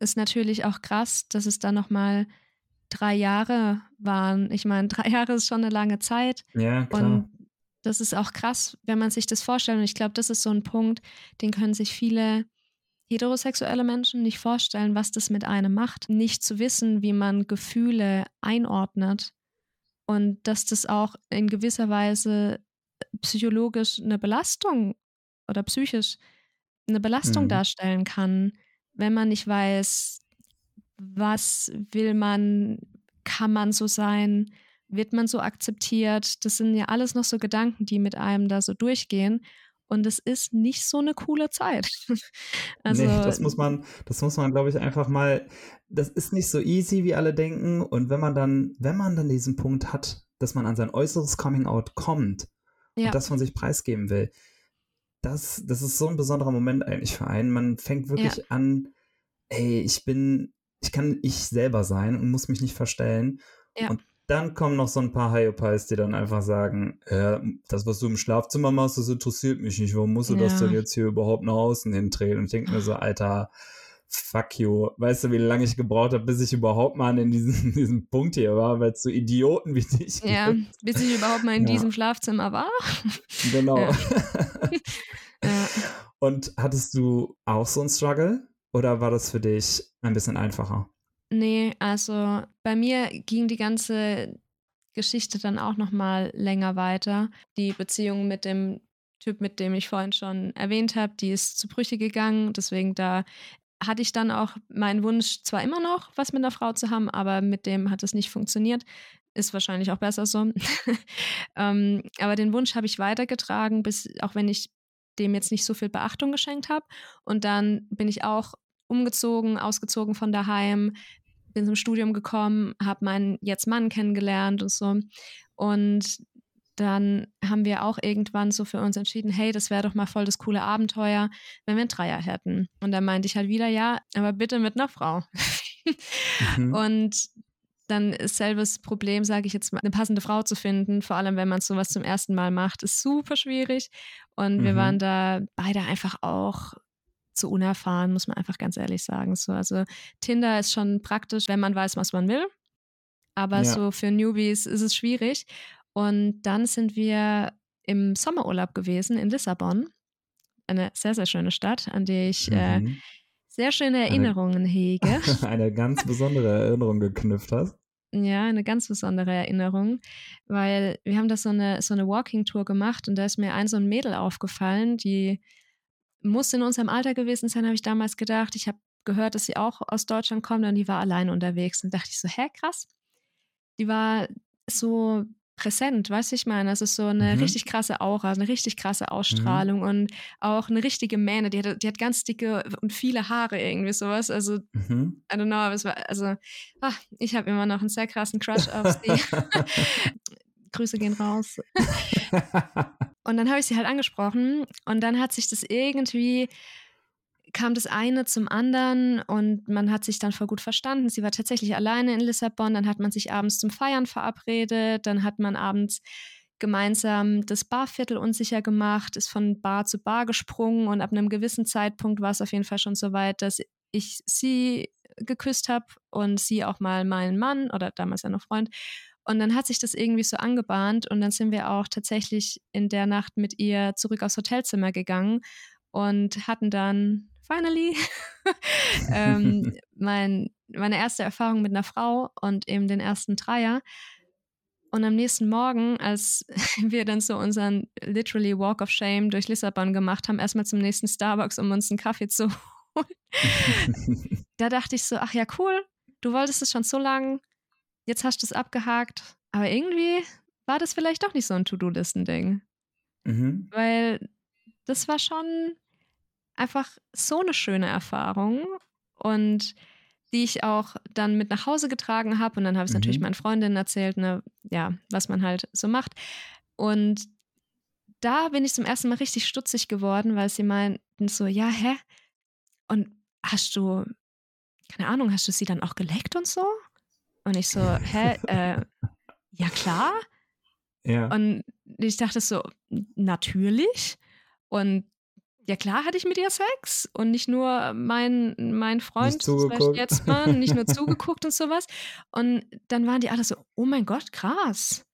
ist natürlich auch krass, dass es dann nochmal drei Jahre waren. Ich meine, (laughs) drei Jahre ist schon eine lange Zeit. Ja, klar. Und das ist auch krass, wenn man sich das vorstellt. Und ich glaube, das ist so ein Punkt, den können sich viele heterosexuelle Menschen nicht vorstellen, was das mit einem macht. Nicht zu wissen, wie man Gefühle einordnet und dass das auch in gewisser Weise psychologisch eine Belastung oder psychisch eine Belastung mhm. darstellen kann, wenn man nicht weiß, was will man, kann man so sein, wird man so akzeptiert. Das sind ja alles noch so Gedanken, die mit einem da so durchgehen. Und es ist nicht so eine coole Zeit. (laughs) also, nee, das muss man, das muss man, glaube ich, einfach mal, das ist nicht so easy, wie alle denken. Und wenn man dann, wenn man dann diesen Punkt hat, dass man an sein äußeres Coming Out kommt ja. und das von sich preisgeben will, das, das ist so ein besonderer Moment eigentlich für einen. Man fängt wirklich ja. an, ey, ich bin, ich kann ich selber sein und muss mich nicht verstellen. Ja. Und dann kommen noch so ein paar Hyopies, die dann einfach sagen, äh, das, was du im Schlafzimmer machst, das interessiert mich nicht. Warum musst du ja. das denn jetzt hier überhaupt nach außen hindrehen? Und ich denke mir so, Alter, fuck you. Weißt du, wie lange ich gebraucht habe, bis ich überhaupt mal in diesem, (laughs) diesem Punkt hier war, weil es so Idioten wie dich Ja, gibt. bis ich überhaupt mal in ja. diesem Schlafzimmer war. Genau. Ja. (laughs) ja. Und hattest du auch so einen Struggle? Oder war das für dich ein bisschen einfacher? Nee, also bei mir ging die ganze Geschichte dann auch noch mal länger weiter. Die Beziehung mit dem Typ, mit dem ich vorhin schon erwähnt habe, die ist zu Brüche gegangen. Deswegen da hatte ich dann auch meinen Wunsch zwar immer noch, was mit einer Frau zu haben, aber mit dem hat es nicht funktioniert. Ist wahrscheinlich auch besser so. (laughs) ähm, aber den Wunsch habe ich weitergetragen, bis auch wenn ich dem jetzt nicht so viel Beachtung geschenkt habe. Und dann bin ich auch umgezogen, ausgezogen von daheim, bin zum Studium gekommen, habe meinen jetzt Mann kennengelernt und so. Und dann haben wir auch irgendwann so für uns entschieden, hey, das wäre doch mal voll das coole Abenteuer, wenn wir einen Dreier hätten. Und dann meinte ich halt wieder, ja, aber bitte mit einer Frau. mhm. Und dann ist selbes Problem, sage ich jetzt mal, eine passende Frau zu finden, vor allem wenn man sowas zum ersten Mal macht, ist super schwierig. Und mhm. wir waren da beide einfach auch zu unerfahren, muss man einfach ganz ehrlich sagen. So, also Tinder ist schon praktisch, wenn man weiß, was man will. Aber ja. so für Newbies ist es schwierig. Und dann sind wir im Sommerurlaub gewesen in Lissabon. Eine sehr, sehr schöne Stadt, an die ich äh, mhm. äh, sehr schöne Erinnerungen eine, hege. (laughs) Eine ganz besondere Erinnerung geknüpft hast. Ja, eine ganz besondere Erinnerung, weil wir haben da so eine, so eine Walking-Tour gemacht und da ist mir ein so ein Mädel aufgefallen, die muss in unserem Alter gewesen sein, habe ich damals gedacht. Ich habe gehört, dass sie auch aus Deutschland kommt und die war allein unterwegs. Und dachte ich so, hä, krass. Die war so präsent, weißt du, ich meine, das ist so eine mhm. richtig krasse Aura, eine richtig krasse mhm. Ausstrahlung mhm. und auch eine richtige Mähne, die hat, die hat ganz dicke und viele Haare irgendwie sowas, also mhm. I don't know, aber es war, also ach, ich habe immer noch einen sehr krassen Crush auf sie. (laughs) (laughs) Grüße gehen raus. (laughs) und dann habe ich sie halt angesprochen und dann hat sich das irgendwie kam das eine zum anderen und man hat sich dann voll gut verstanden. Sie war tatsächlich alleine in Lissabon, dann hat man sich abends zum Feiern verabredet, dann hat man abends gemeinsam das Barviertel unsicher gemacht, ist von Bar zu Bar gesprungen und ab einem gewissen Zeitpunkt war es auf jeden Fall schon so weit, dass ich sie geküsst habe und sie auch mal meinen Mann oder damals ja noch Freund und dann hat sich das irgendwie so angebahnt und dann sind wir auch tatsächlich in der Nacht mit ihr zurück aufs Hotelzimmer gegangen und hatten dann finally (laughs) ähm, mein, meine erste Erfahrung mit einer Frau und eben den ersten Dreier. Und am nächsten Morgen, als (laughs) wir dann so unseren literally Walk of Shame durch Lissabon gemacht haben, erstmal zum nächsten Starbucks, um uns einen Kaffee zu (laughs) holen, da dachte ich so, ach ja, cool, du wolltest es schon so lange, jetzt hast du es abgehakt. Aber irgendwie war das vielleicht doch nicht so ein To-Do-Listen-Ding. Mhm. Weil das war schon einfach so eine schöne Erfahrung und die ich auch dann mit nach Hause getragen habe. Und dann habe ich es mhm. natürlich meinen Freundinnen erzählt, ne, ja, was man halt so macht. Und da bin ich zum ersten Mal richtig stutzig geworden, weil sie meinten so, ja, hä? Und hast du keine Ahnung, hast du sie dann auch geleckt und so? Und ich so, hä, äh, ja klar. Ja. Und ich dachte so, natürlich. Und ja klar hatte ich mit ihr Sex und nicht nur mein, mein Freund, jetzt mal, nicht nur (laughs) zugeguckt und sowas. Und dann waren die alle so, oh mein Gott, krass.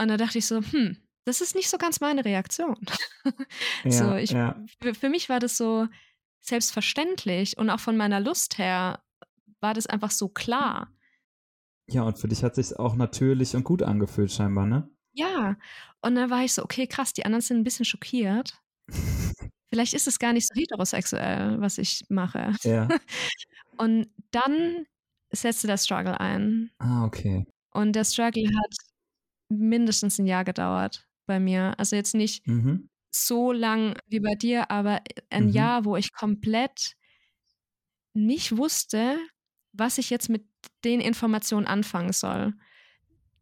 Und da dachte ich so, hm, das ist nicht so ganz meine Reaktion. (laughs) Ja, so, ich, ja. für, für mich war das so selbstverständlich und auch von meiner Lust her war das einfach so klar. Ja, und für dich hat sich auch natürlich und gut angefühlt, scheinbar, ne? Ja. Und dann war ich so, okay, krass, die anderen sind ein bisschen schockiert. (laughs) Vielleicht ist es gar nicht so heterosexuell, was ich mache. Ja. (laughs) Und dann setzte der Struggle ein. Ah, okay. Und der Struggle hat mindestens ein Jahr gedauert bei mir. Also jetzt nicht Mhm. so lang wie bei dir, aber ein Mhm. Jahr, wo ich komplett nicht wusste, was ich jetzt mit den Informationen anfangen soll.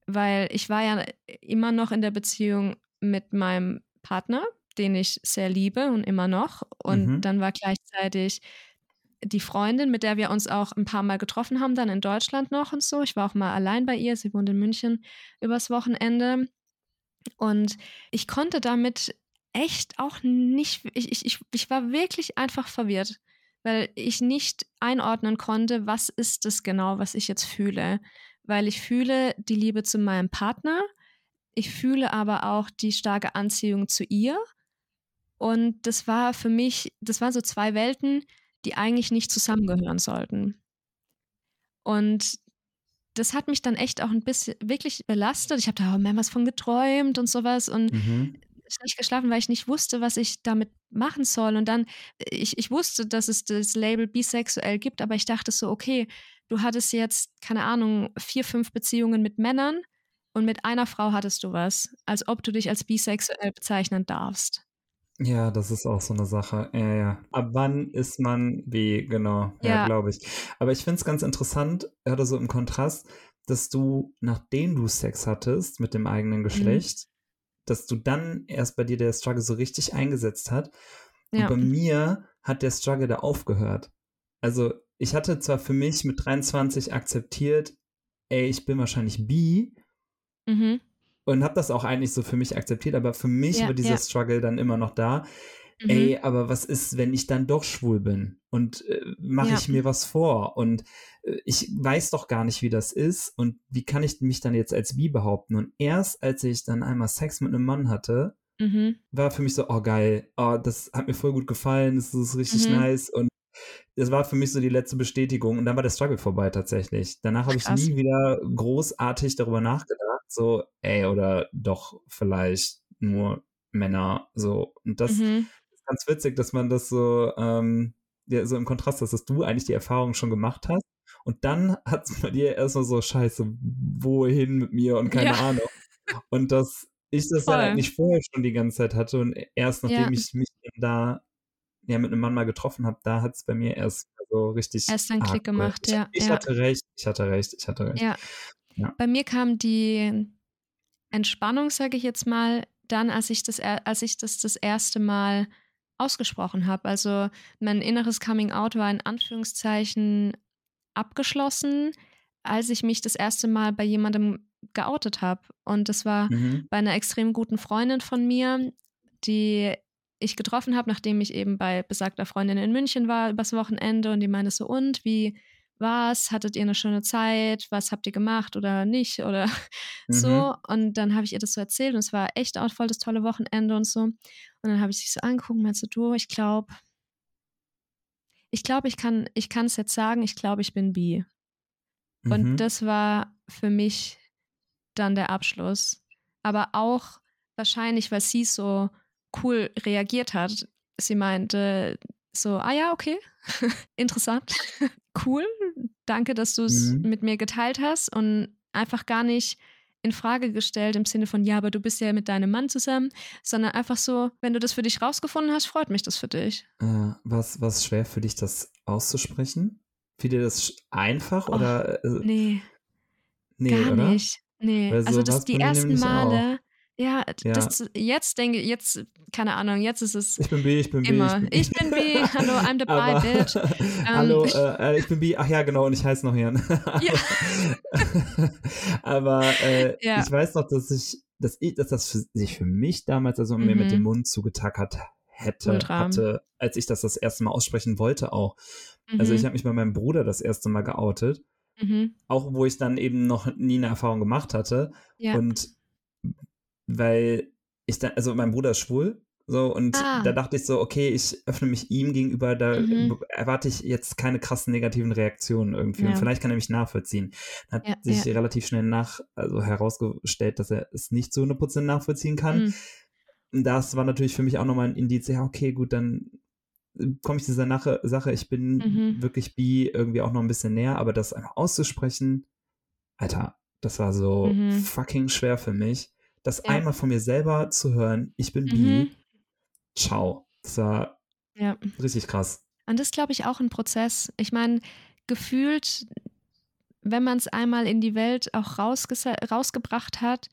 Weil ich war ja immer noch in der Beziehung mit meinem Partner, den ich sehr liebe und immer noch. Und Mhm. dann war gleichzeitig die Freundin, mit der wir uns auch ein paar Mal getroffen haben, dann in Deutschland noch und so. Ich war auch mal allein bei ihr. Sie wohnt in München übers Wochenende. Und ich konnte damit echt auch nicht, ich, ich, ich, ich war wirklich einfach verwirrt, weil ich nicht einordnen konnte, was ist es genau, was ich jetzt fühle. Weil ich fühle die Liebe zu meinem Partner, ich fühle aber auch die starke Anziehung zu ihr. Und das war für mich, das waren so zwei Welten, die eigentlich nicht zusammengehören sollten. Und das hat mich dann echt auch ein bisschen wirklich belastet. Ich habe da auch mehrmals von geträumt und sowas und Mhm. Schlecht geschlafen, weil ich nicht wusste, was ich damit machen soll. Und dann, ich, ich wusste, dass es das Label bisexuell gibt, aber ich dachte so, okay, du hattest jetzt, keine Ahnung, vier, fünf Beziehungen mit Männern und mit einer Frau hattest du was, als ob du dich als bisexuell bezeichnen darfst. Ja, das ist auch so eine Sache. Ja, ja. Ab wann ist man wie, genau, ja, Ja. glaube ich. Aber ich finde es ganz interessant, oder so im Kontrast, dass du, nachdem du Sex hattest mit dem eigenen Mhm. Geschlecht, dass du dann erst bei dir der Struggle so richtig eingesetzt hat. Und Ja. bei mir hat der Struggle da aufgehört. Also ich hatte zwar für mich mit 23 akzeptiert, ey, ich bin wahrscheinlich bi Mhm. und habe das auch eigentlich so für mich akzeptiert, aber für mich Ja, war dieser ja. Struggle dann immer noch da. Mhm. Ey, aber was ist, wenn ich dann doch schwul bin? Und äh, mache Ja. ich mir was vor? Und äh, ich weiß doch gar nicht, wie das ist. Und wie kann ich mich dann jetzt als bi behaupten? Und erst als ich dann einmal Sex mit einem Mann hatte, Mhm. war für mich so, oh geil, oh, das hat mir voll gut gefallen, das ist richtig Mhm. nice. Und das war für mich so die letzte Bestätigung. Und dann war der Struggle vorbei tatsächlich. Danach habe ich nie wieder großartig darüber nachgedacht. So, ey, oder doch vielleicht nur Männer. So. Und das Mhm. Ganz witzig, dass man das so, ähm, ja, so im Kontrast ist, dass du eigentlich die Erfahrung schon gemacht hast. Und dann (laughs) hat es bei dir erstmal so, scheiße, wohin mit mir und keine Ja. Ahnung. Und dass ich das dann Voll. eigentlich vorher schon die ganze Zeit hatte und erst nachdem Ja. ich mich dann da ja, mit einem Mann mal getroffen habe, da hat es bei mir erst so richtig Erst einen Klick gemacht, ich, ja, Ich ja. hatte recht, ich hatte recht, ich hatte recht. Ja. Ja. Bei mir kam die Entspannung, sage ich jetzt mal, dann, als ich das, als ich das das erste Mal ausgesprochen habe. Also mein inneres Coming Out war in Anführungszeichen abgeschlossen, als ich mich das erste Mal bei jemandem geoutet habe. Und das war Mhm. bei einer extrem guten Freundin von mir, die ich getroffen habe, nachdem ich eben bei besagter Freundin in München war übers Wochenende und die meinte so, und wie war's? Hattet ihr eine schöne Zeit? Was habt ihr gemacht oder nicht? Oder (laughs) Mhm. so. Und dann habe ich ihr das so erzählt und es war echt auch voll das tolle Wochenende und so. Und dann habe ich sie so angeguckt und meinte so, du, ich glaube, ich glaube, ich kann, ich kann es jetzt sagen, ich glaube, ich bin bi. Und Mhm. das war für mich dann der Abschluss. Aber auch wahrscheinlich, weil sie so cool reagiert hat. Sie meinte so, ah ja, okay, (laughs) interessant, (laughs) cool, danke, dass du es Mhm. mit mir geteilt hast und einfach gar nicht in Frage gestellt im Sinne von, ja, aber du bist ja mit deinem Mann zusammen, sondern einfach so, wenn du das für dich rausgefunden hast, freut mich das für dich. Äh, was was schwer für dich, das auszusprechen? Fiel dir das einfach Och, oder äh, Nee, nee, gar oder? nicht. Nee, Weil also so das die ersten. Male, Ja, Ja. das jetzt denke jetzt, keine Ahnung, jetzt ist es Ich bin B, ich bin B. immer. Ich bin, Ich bin B, (laughs) hallo, I'm the bi Aber, bitch. (laughs) hallo, ich- (laughs) äh, äh, ich bin B. Ach ja, genau, und ich heiße noch Jan. Ja. Aber äh, Ja. ich weiß noch, dass ich, dass ich, dass das für, sich für mich damals also mir mit Mhm. dem Mund zugetackert hätte, Ultra. hatte, als ich das das erste Mal aussprechen wollte auch. Also Mhm, ich habe mich bei meinem Bruder das erste Mal geoutet, mhm, auch wo ich dann eben noch nie eine Erfahrung gemacht hatte. ja. Und weil ich dann, also mein Bruder ist schwul, so, und Ah. da dachte ich so, okay, ich öffne mich ihm gegenüber, da Mhm. erwarte ich jetzt keine krassen negativen Reaktionen irgendwie. Und Ja. vielleicht kann er mich nachvollziehen. Hat Ja, sich ja. relativ schnell nach, also herausgestellt, dass er es nicht zu 100% nachvollziehen kann. Mhm. Und das war natürlich für mich auch nochmal ein Indiz, ja, okay, gut, dann komme ich dieser Nache, Sache, ich bin Mhm. wirklich bi irgendwie auch noch ein bisschen näher, aber das einfach auszusprechen, Alter, das war so Mhm. fucking schwer für mich. Das Ja. einmal von mir selber zu hören, ich bin bi, Mhm. ciao. Das war Ja. richtig krass. Und das ist, glaube ich, auch ein Prozess. Ich meine, gefühlt, wenn man es einmal in die Welt auch rausgebracht hat,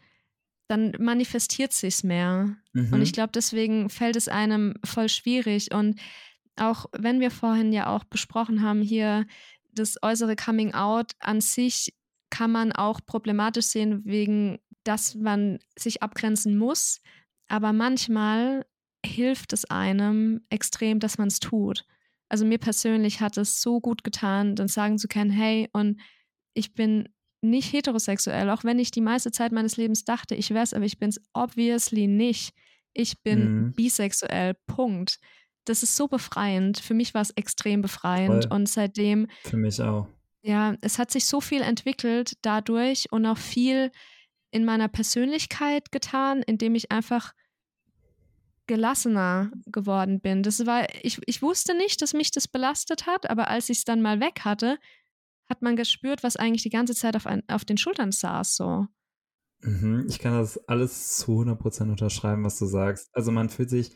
dann manifestiert sich's mehr. Mhm. Und ich glaube, deswegen fällt es einem voll schwierig. Und auch wenn wir vorhin ja auch besprochen haben, hier das äußere Coming Out an sich kann man auch problematisch sehen, wegen, dass man sich abgrenzen muss. Aber manchmal hilft es einem extrem, dass man es tut. Also mir persönlich hat es so gut getan, dann sagen zu können, hey, und ich bin nicht heterosexuell, auch wenn ich die meiste Zeit meines Lebens dachte, ich wäre es, aber ich bin es obviously nicht. Ich bin Mhm. bisexuell, Punkt. Das ist so befreiend. Für mich war es extrem befreiend. Voll. Und seitdem, Für mich auch. ja, es hat sich so viel entwickelt dadurch und auch viel in meiner Persönlichkeit getan, indem ich einfach gelassener geworden bin. Das war, ich, ich wusste nicht, dass mich das belastet hat, aber als ich es dann mal weg hatte, hat man gespürt, was eigentlich die ganze Zeit auf, ein, auf den Schultern saß. So. Mhm. Ich kann das alles zu 100% unterschreiben, was du sagst. Also man fühlt sich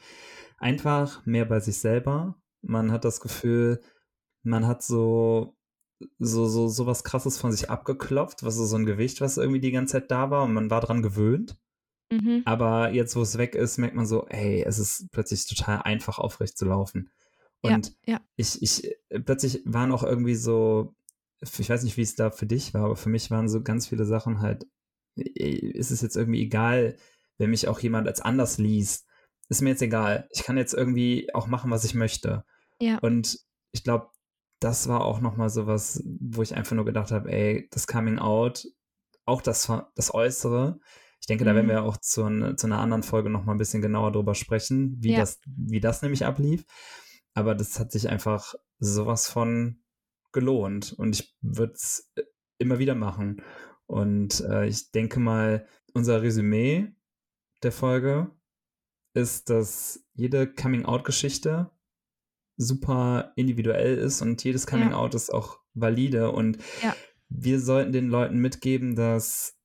einfach mehr bei sich selber. Man hat das Gefühl, man hat so so, so, so was krasses von sich abgeklopft, was so, so ein Gewicht, was irgendwie die ganze Zeit da war und man war dran gewöhnt. Mhm. Aber jetzt, wo es weg ist, merkt man so, ey, es ist plötzlich total einfach aufrecht zu laufen. Ja, Und ja. ich, ich, plötzlich waren auch irgendwie so, ich weiß nicht, wie es da für dich war, aber für mich waren so ganz viele Sachen halt, ist es jetzt irgendwie egal, wenn mich auch jemand als anders liest. Ist mir jetzt egal. Ich kann jetzt irgendwie auch machen, was ich möchte. Ja. Und ich glaube, das war auch nochmal so was, wo ich einfach nur gedacht habe, ey, das Coming Out, auch das, das Äußere, ich denke, da werden Mhm. wir auch zu, zu einer anderen Folge nochmal ein bisschen genauer drüber sprechen, wie, Ja. das, wie das nämlich ablief. Aber das hat sich einfach sowas von gelohnt und ich würde es immer wieder machen. Und äh, ich denke mal, unser Resümee der Folge ist, dass jede Coming-out-Geschichte super individuell ist und jedes Coming-out ist auch valide und Ja. wir sollten den Leuten mitgeben, dass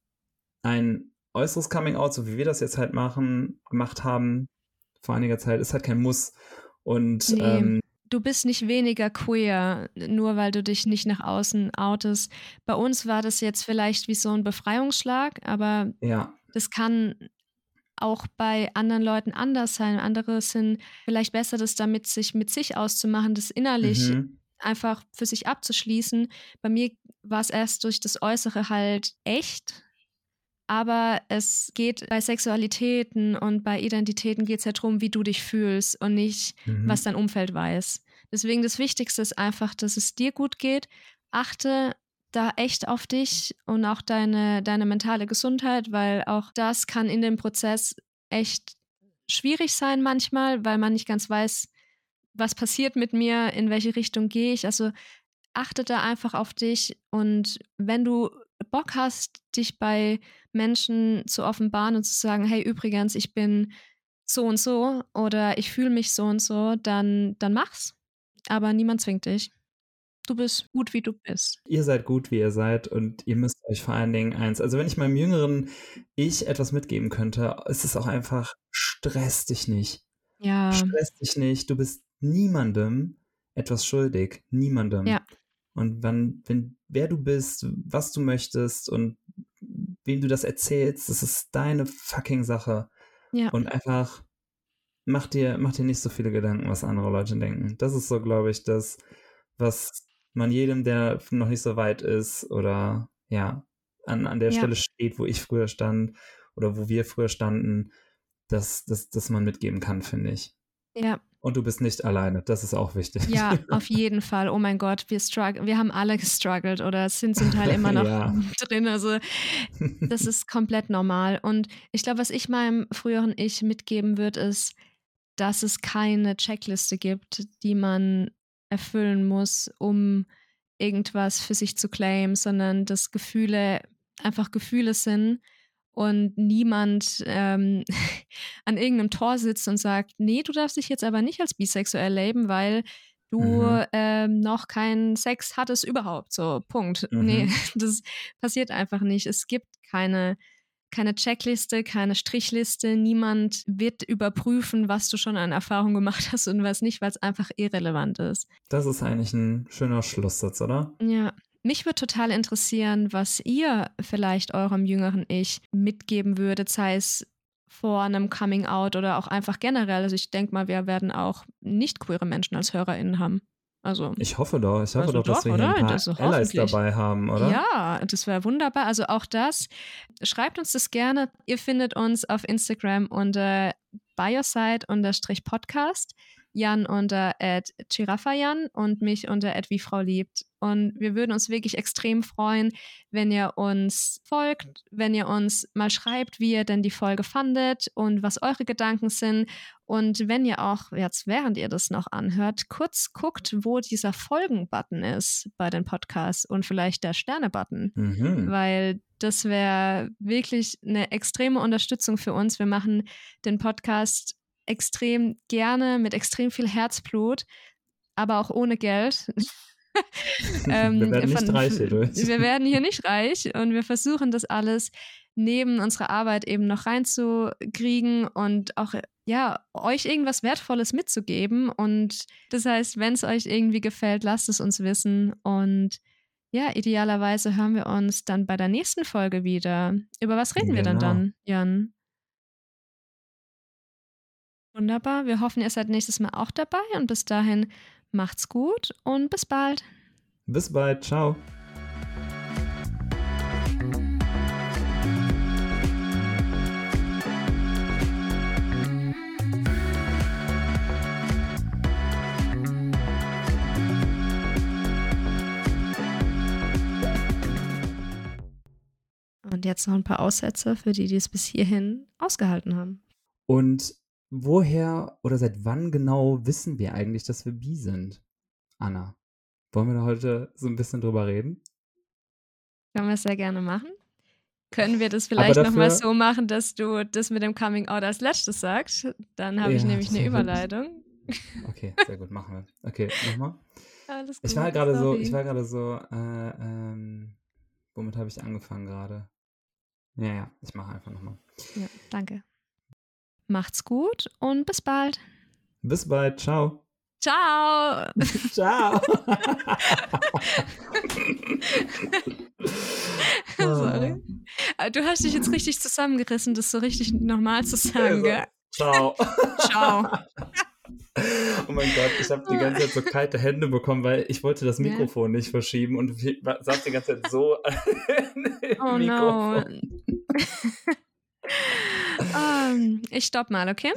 ein äußeres Coming-out, so wie wir das jetzt halt machen, gemacht haben vor einiger Zeit, ist halt kein Muss. Und Nee. ähm, Du bist nicht weniger queer, nur weil du dich nicht nach außen outest. Bei uns war das jetzt vielleicht wie so ein Befreiungsschlag, aber ja, das kann auch bei anderen Leuten anders sein. Andere sind vielleicht besser, das damit sich mit sich auszumachen, das innerlich mhm. einfach für sich abzuschließen. Bei mir war es erst durch das Äußere halt echt. Aber es geht bei Sexualitäten und bei Identitäten geht es ja darum, wie du dich fühlst und nicht, Mhm. was dein Umfeld weiß. Deswegen das Wichtigste ist einfach, dass es dir gut geht. Achte da echt auf dich und auch deine, deine mentale Gesundheit, weil auch das kann in dem Prozess echt schwierig sein manchmal, weil man nicht ganz weiß, was passiert mit mir, in welche Richtung gehe ich. Also achte da einfach auf dich und wenn du Bock hast, dich bei Menschen zu offenbaren und zu sagen, hey, übrigens, ich bin so und so oder ich fühle mich so und so, dann, dann mach's. Aber niemand zwingt dich. Du bist gut, wie du bist. Ihr seid gut, wie ihr seid und ihr müsst euch vor allen Dingen eins, also wenn ich meinem jüngeren Ich etwas mitgeben könnte, ist es auch einfach, stress dich nicht. Ja, Stress dich nicht, du bist niemandem etwas schuldig, niemandem. Ja. Und wann, wenn, wer du bist, was du möchtest und wem du das erzählst, das ist deine fucking Sache. Ja. Und einfach mach dir, mach dir nicht so viele Gedanken, was andere Leute denken. Das ist so, glaube ich, das, was man jedem, der noch nicht so weit ist oder ja, an, an der Ja. Stelle steht, wo ich früher stand oder wo wir früher standen, dass, dass, dass man mitgeben kann, finde ich. Ja, Und du bist nicht alleine, das ist auch wichtig. ja, (laughs) auf jeden Fall. Oh mein Gott, wir struggle, wir haben alle gestruggelt oder sind zum Teil immer (laughs) noch Ja. (laughs) drin. Also das ist komplett normal. Und ich glaube, was ich meinem früheren Ich mitgeben würde, ist, dass es keine Checkliste gibt, die man erfüllen muss, um irgendwas für sich zu claimen, sondern dass Gefühle einfach Gefühle sind und niemand ähm, (laughs) an irgendeinem Tor sitzt und sagt, nee, du darfst dich jetzt aber nicht als bisexuell leben, weil du Mhm. ähm, noch keinen Sex hattest überhaupt. So, Punkt. Mhm. Nee, (laughs) das passiert einfach nicht. Es gibt keine, keine Checkliste, keine Strichliste. Niemand wird überprüfen, was du schon an Erfahrung gemacht hast und was nicht, weil es einfach irrelevant ist. Das ist eigentlich ein schöner Schlusssatz, oder? Ja. Mich würde total interessieren, was ihr vielleicht eurem jüngeren Ich mitgeben würdet, sei es vor einem Coming Out oder auch einfach generell. Also ich denke mal, wir werden auch nicht queere Menschen als HörerInnen haben. Also Ich hoffe doch, ich hoffe Also doch, dass doch, wir hier ein paar ist Allies dabei haben, oder? Ja, das wäre wunderbar. Also auch das. Schreibt uns das gerne. Ihr findet uns auf Instagram unter bioside-podcast, Jan unter Giraffajan und mich unter wie Frau liebt. Und wir würden uns wirklich extrem freuen, wenn ihr uns folgt, wenn ihr uns mal schreibt, wie ihr denn die Folge fandet und was eure Gedanken sind. Und wenn ihr auch jetzt, während ihr das noch anhört, kurz guckt, wo dieser Folgen-Button ist bei den Podcasts und vielleicht der Sterne-Button, Mhm. weil das wäre wirklich eine extreme Unterstützung für uns. Wir machen den Podcast extrem gerne, mit extrem viel Herzblut, aber auch ohne Geld. (laughs) Ähm, wir werden nicht von- reich. Wir werden hier nicht reich und wir versuchen das alles neben unserer Arbeit eben noch reinzukriegen und auch ja, euch irgendwas Wertvolles mitzugeben. Und das heißt, wenn es euch irgendwie gefällt, lasst es uns wissen. Und ja, idealerweise hören wir uns dann bei der nächsten Folge wieder. Über was reden wir dann Genau. dann, Jan? Wunderbar. Wir hoffen, ihr seid nächstes Mal auch dabei und bis dahin macht's gut und bis bald. Bis bald, ciao. Und jetzt noch ein paar Aussätze für die, die es bis hierhin ausgehalten haben. Und woher oder seit wann genau wissen wir eigentlich, dass wir bi sind? Anna, wollen wir da heute so ein bisschen drüber reden? Können wir sehr gerne machen. Können wir das vielleicht nochmal so machen, dass du das mit dem Coming Out als letztes sagst? Dann habe ich Ja, nämlich eine Überleitung. Okay, sehr gut, machen wir. Okay, nochmal. (laughs) Alles Ich gut, war gerade so, ich war gerade so, äh, ähm, womit habe ich angefangen gerade? Ja, ja, ich mache einfach nochmal. Ja, danke. Macht's gut und bis bald. Bis bald, ciao. Ciao! (laughs) Ciao. (laughs) Sorry. Aber Du hast dich jetzt richtig zusammengerissen, das so richtig normal zu sagen, gell? Ciao. Ciao. (laughs) Oh mein Gott, ich habe die ganze Zeit so kalte Hände bekommen, weil ich wollte das Ja. Mikrofon nicht verschieben und saß die ganze Zeit so im Oh no. Ähm, ich stopp mal, okay?